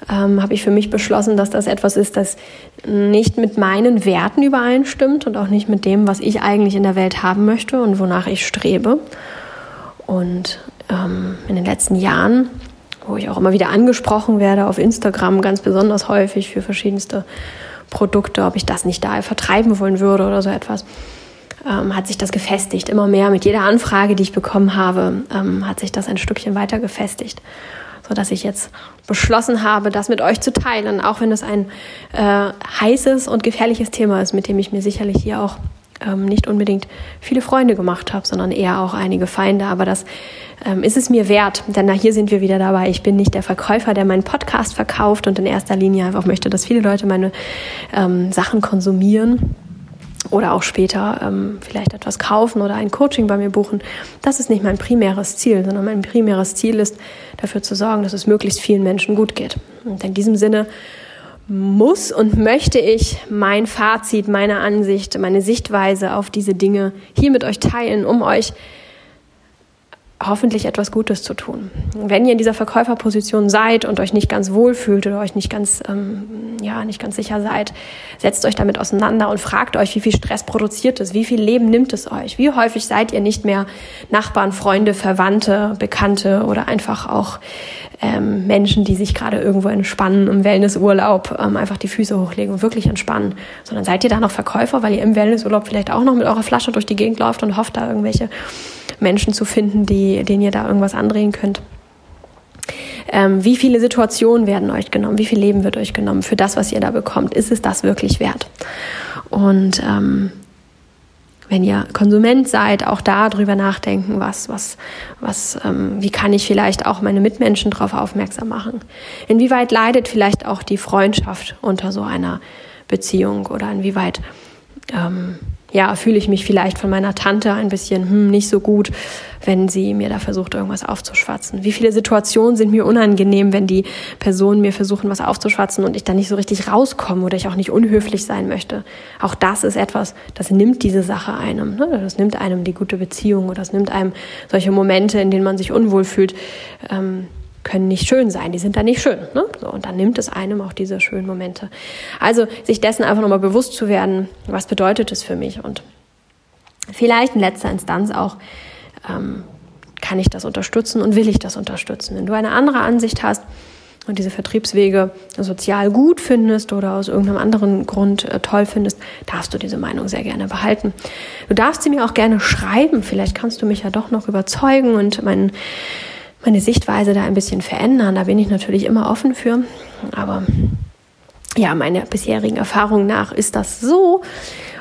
ähm, habe ich für mich beschlossen, dass das etwas ist, das nicht mit meinen Werten übereinstimmt und auch nicht mit dem, was ich eigentlich in der Welt haben möchte und wonach ich strebe. Und ähm, in den letzten Jahren, wo ich auch immer wieder angesprochen werde auf Instagram, ganz besonders häufig für verschiedenste Produkte, ob ich das nicht da vertreiben wollen würde oder so etwas, ähm, hat sich das gefestigt. Immer mehr mit jeder Anfrage, die ich bekommen habe, ähm, hat sich das ein Stückchen weiter gefestigt. So dass ich jetzt beschlossen habe, das mit euch zu teilen, auch wenn es ein äh, heißes und gefährliches Thema ist, mit dem ich mir sicherlich hier auch ähm, nicht unbedingt viele Freunde gemacht habe, sondern eher auch einige Feinde. Aber das ähm, ist es mir wert, denn na, hier sind wir wieder dabei. Ich bin nicht der Verkäufer, der meinen Podcast verkauft und in erster Linie einfach möchte, dass viele Leute meine ähm, Sachen konsumieren oder auch später ähm, vielleicht etwas kaufen oder ein Coaching bei mir buchen. Das ist nicht mein primäres Ziel, sondern mein primäres Ziel ist, dafür zu sorgen, dass es möglichst vielen Menschen gut geht. Und in diesem Sinne muss und möchte ich mein Fazit, meine Ansicht, meine Sichtweise auf diese Dinge hier mit euch teilen, um euch hoffentlich etwas Gutes zu tun. Wenn ihr in dieser Verkäuferposition seid und euch nicht ganz wohl fühlt oder euch nicht ganz, ähm, ja, nicht ganz sicher seid, setzt euch damit auseinander und fragt euch, wie viel Stress produziert es, wie viel Leben nimmt es euch, wie häufig seid ihr nicht mehr Nachbarn, Freunde, Verwandte, Bekannte oder einfach auch ähm, Menschen, die sich gerade irgendwo entspannen im Wellnessurlaub, ähm, einfach die Füße hochlegen und wirklich entspannen, sondern seid ihr da noch Verkäufer, weil ihr im Wellnessurlaub vielleicht auch noch mit eurer Flasche durch die Gegend läuft und hofft da irgendwelche Menschen zu finden, die, denen ihr da irgendwas andrehen könnt. Ähm, wie viele Situationen werden euch genommen? Wie viel Leben wird euch genommen für das, was ihr da bekommt? Ist es das wirklich wert? Und ähm, wenn ihr Konsument seid, auch da drüber nachdenken, was, was, was, ähm, wie kann ich vielleicht auch meine Mitmenschen darauf aufmerksam machen? Inwieweit leidet vielleicht auch die Freundschaft unter so einer Beziehung oder inwieweit ähm, ja, fühle ich mich vielleicht von meiner Tante ein bisschen hm, nicht so gut, wenn sie mir da versucht, irgendwas aufzuschwatzen. Wie viele Situationen sind mir unangenehm, wenn die Personen mir versuchen, was aufzuschwatzen und ich da nicht so richtig rauskomme oder ich auch nicht unhöflich sein möchte. Auch das ist etwas, das nimmt diese Sache einem. Ne? Das nimmt einem die gute Beziehung oder das nimmt einem solche Momente, in denen man sich unwohl fühlt. Ähm, können nicht schön sein, die sind dann nicht schön. Ne? So, und dann nimmt es einem auch diese schönen Momente. Also sich dessen einfach nochmal bewusst zu werden, was bedeutet es für mich und vielleicht in letzter Instanz auch, ähm, kann ich das unterstützen und will ich das unterstützen. Wenn du eine andere Ansicht hast und diese Vertriebswege sozial gut findest oder aus irgendeinem anderen Grund äh, toll findest, darfst du diese Meinung sehr gerne behalten. Du darfst sie mir auch gerne schreiben. Vielleicht kannst du mich ja doch noch überzeugen und meinen meine Sichtweise da ein bisschen verändern. Da bin ich natürlich immer offen für. Aber ja, meine bisherigen Erfahrungen nach ist das so,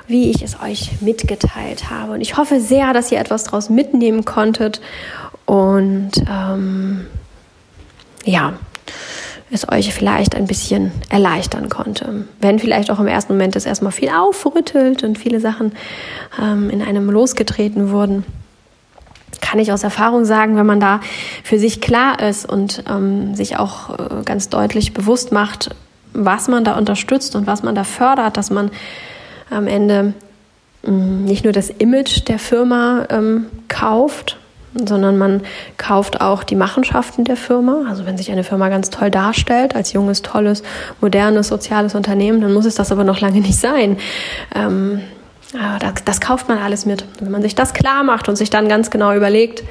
wie ich es euch mitgeteilt habe. Und ich hoffe sehr, dass ihr etwas daraus mitnehmen konntet und ähm, ja, es euch vielleicht ein bisschen erleichtern konnte. Wenn vielleicht auch im ersten Moment es erstmal viel aufrüttelt und viele Sachen ähm, in einem losgetreten wurden kann ich aus Erfahrung sagen, wenn man da für sich klar ist und ähm, sich auch äh, ganz deutlich bewusst macht, was man da unterstützt und was man da fördert, dass man am Ende mh, mm, nicht nur das Image der Firma ähm, kauft, sondern man kauft auch die Machenschaften der Firma. Also wenn sich eine Firma ganz toll darstellt, als junges, tolles, modernes, soziales Unternehmen, dann muss es das aber noch lange nicht sein. Ähm, das, das kauft man alles mit. Wenn man sich das klar macht und sich dann ganz genau überlegt,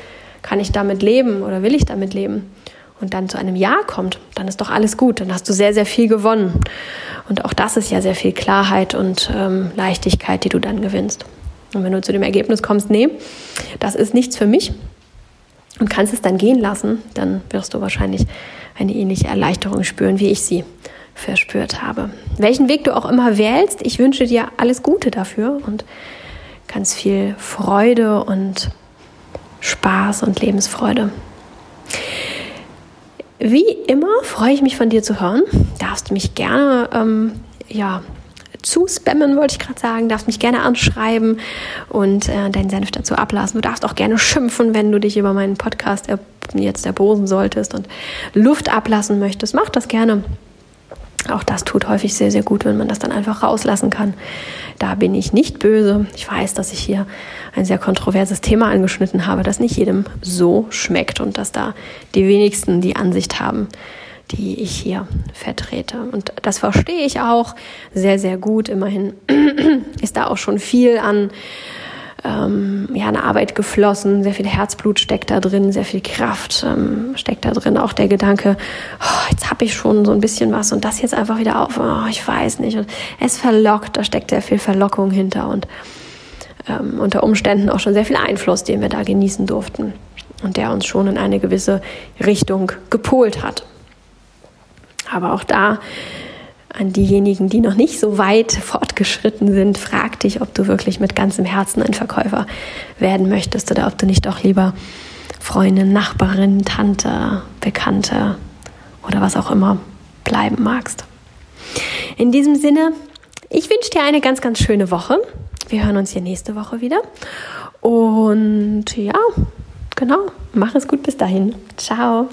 kann ich damit leben oder will ich damit leben? Und dann zu einem Ja kommt, dann ist doch alles gut. Dann hast du sehr, sehr viel gewonnen. Und auch das ist ja sehr viel Klarheit und ähm, Leichtigkeit, die du dann gewinnst. Und wenn du zu dem Ergebnis kommst, nee, das ist nichts für mich und kannst es dann gehen lassen, dann wirst du wahrscheinlich eine ähnliche Erleichterung spüren, wie ich sie verspürt habe. Welchen Weg du auch immer wählst, ich wünsche dir alles Gute dafür und ganz viel Freude und Spaß und Lebensfreude. Wie immer freue ich mich von dir zu hören. Darfst mich gerne ähm, ja, zuspammen, wollte ich gerade sagen. Darfst mich gerne anschreiben und äh, deinen Senf dazu ablassen. Du darfst auch gerne schimpfen, wenn du dich über meinen Podcast jetzt erbosen solltest und Luft ablassen möchtest. Mach das gerne. Auch das tut häufig sehr, sehr gut, wenn man das dann einfach rauslassen kann. Da bin ich nicht böse. Ich weiß, dass ich hier ein sehr kontroverses Thema angeschnitten habe, das nicht jedem so schmeckt und dass da die wenigsten die Ansicht haben, die ich hier vertrete. Und das verstehe ich auch sehr, sehr gut. Immerhin <clears throat> ist da auch schon viel an ähm, ja, eine Arbeit geflossen, sehr viel Herzblut steckt da drin, sehr viel Kraft ähm, steckt da drin. Auch der Gedanke, oh, jetzt habe ich schon so ein bisschen was und das jetzt einfach wieder auf, oh, ich weiß nicht. Und es verlockt, da steckt sehr viel Verlockung hinter und ähm, unter Umständen auch schon sehr viel Einfluss, den wir da genießen durften und der uns schon in eine gewisse Richtung gepolt hat. Aber auch da an diejenigen, die noch nicht so weit fortgeschritten sind, frag dich, ob du wirklich mit ganzem Herzen ein Verkäufer werden möchtest oder ob du nicht auch lieber Freundin, Nachbarin, Tante, Bekannte oder was auch immer bleiben magst. In diesem Sinne, ich wünsche dir eine ganz, ganz schöne Woche. wir hören uns hier nächste Woche wieder. Und ja, genau, mach es gut bis dahin. Ciao.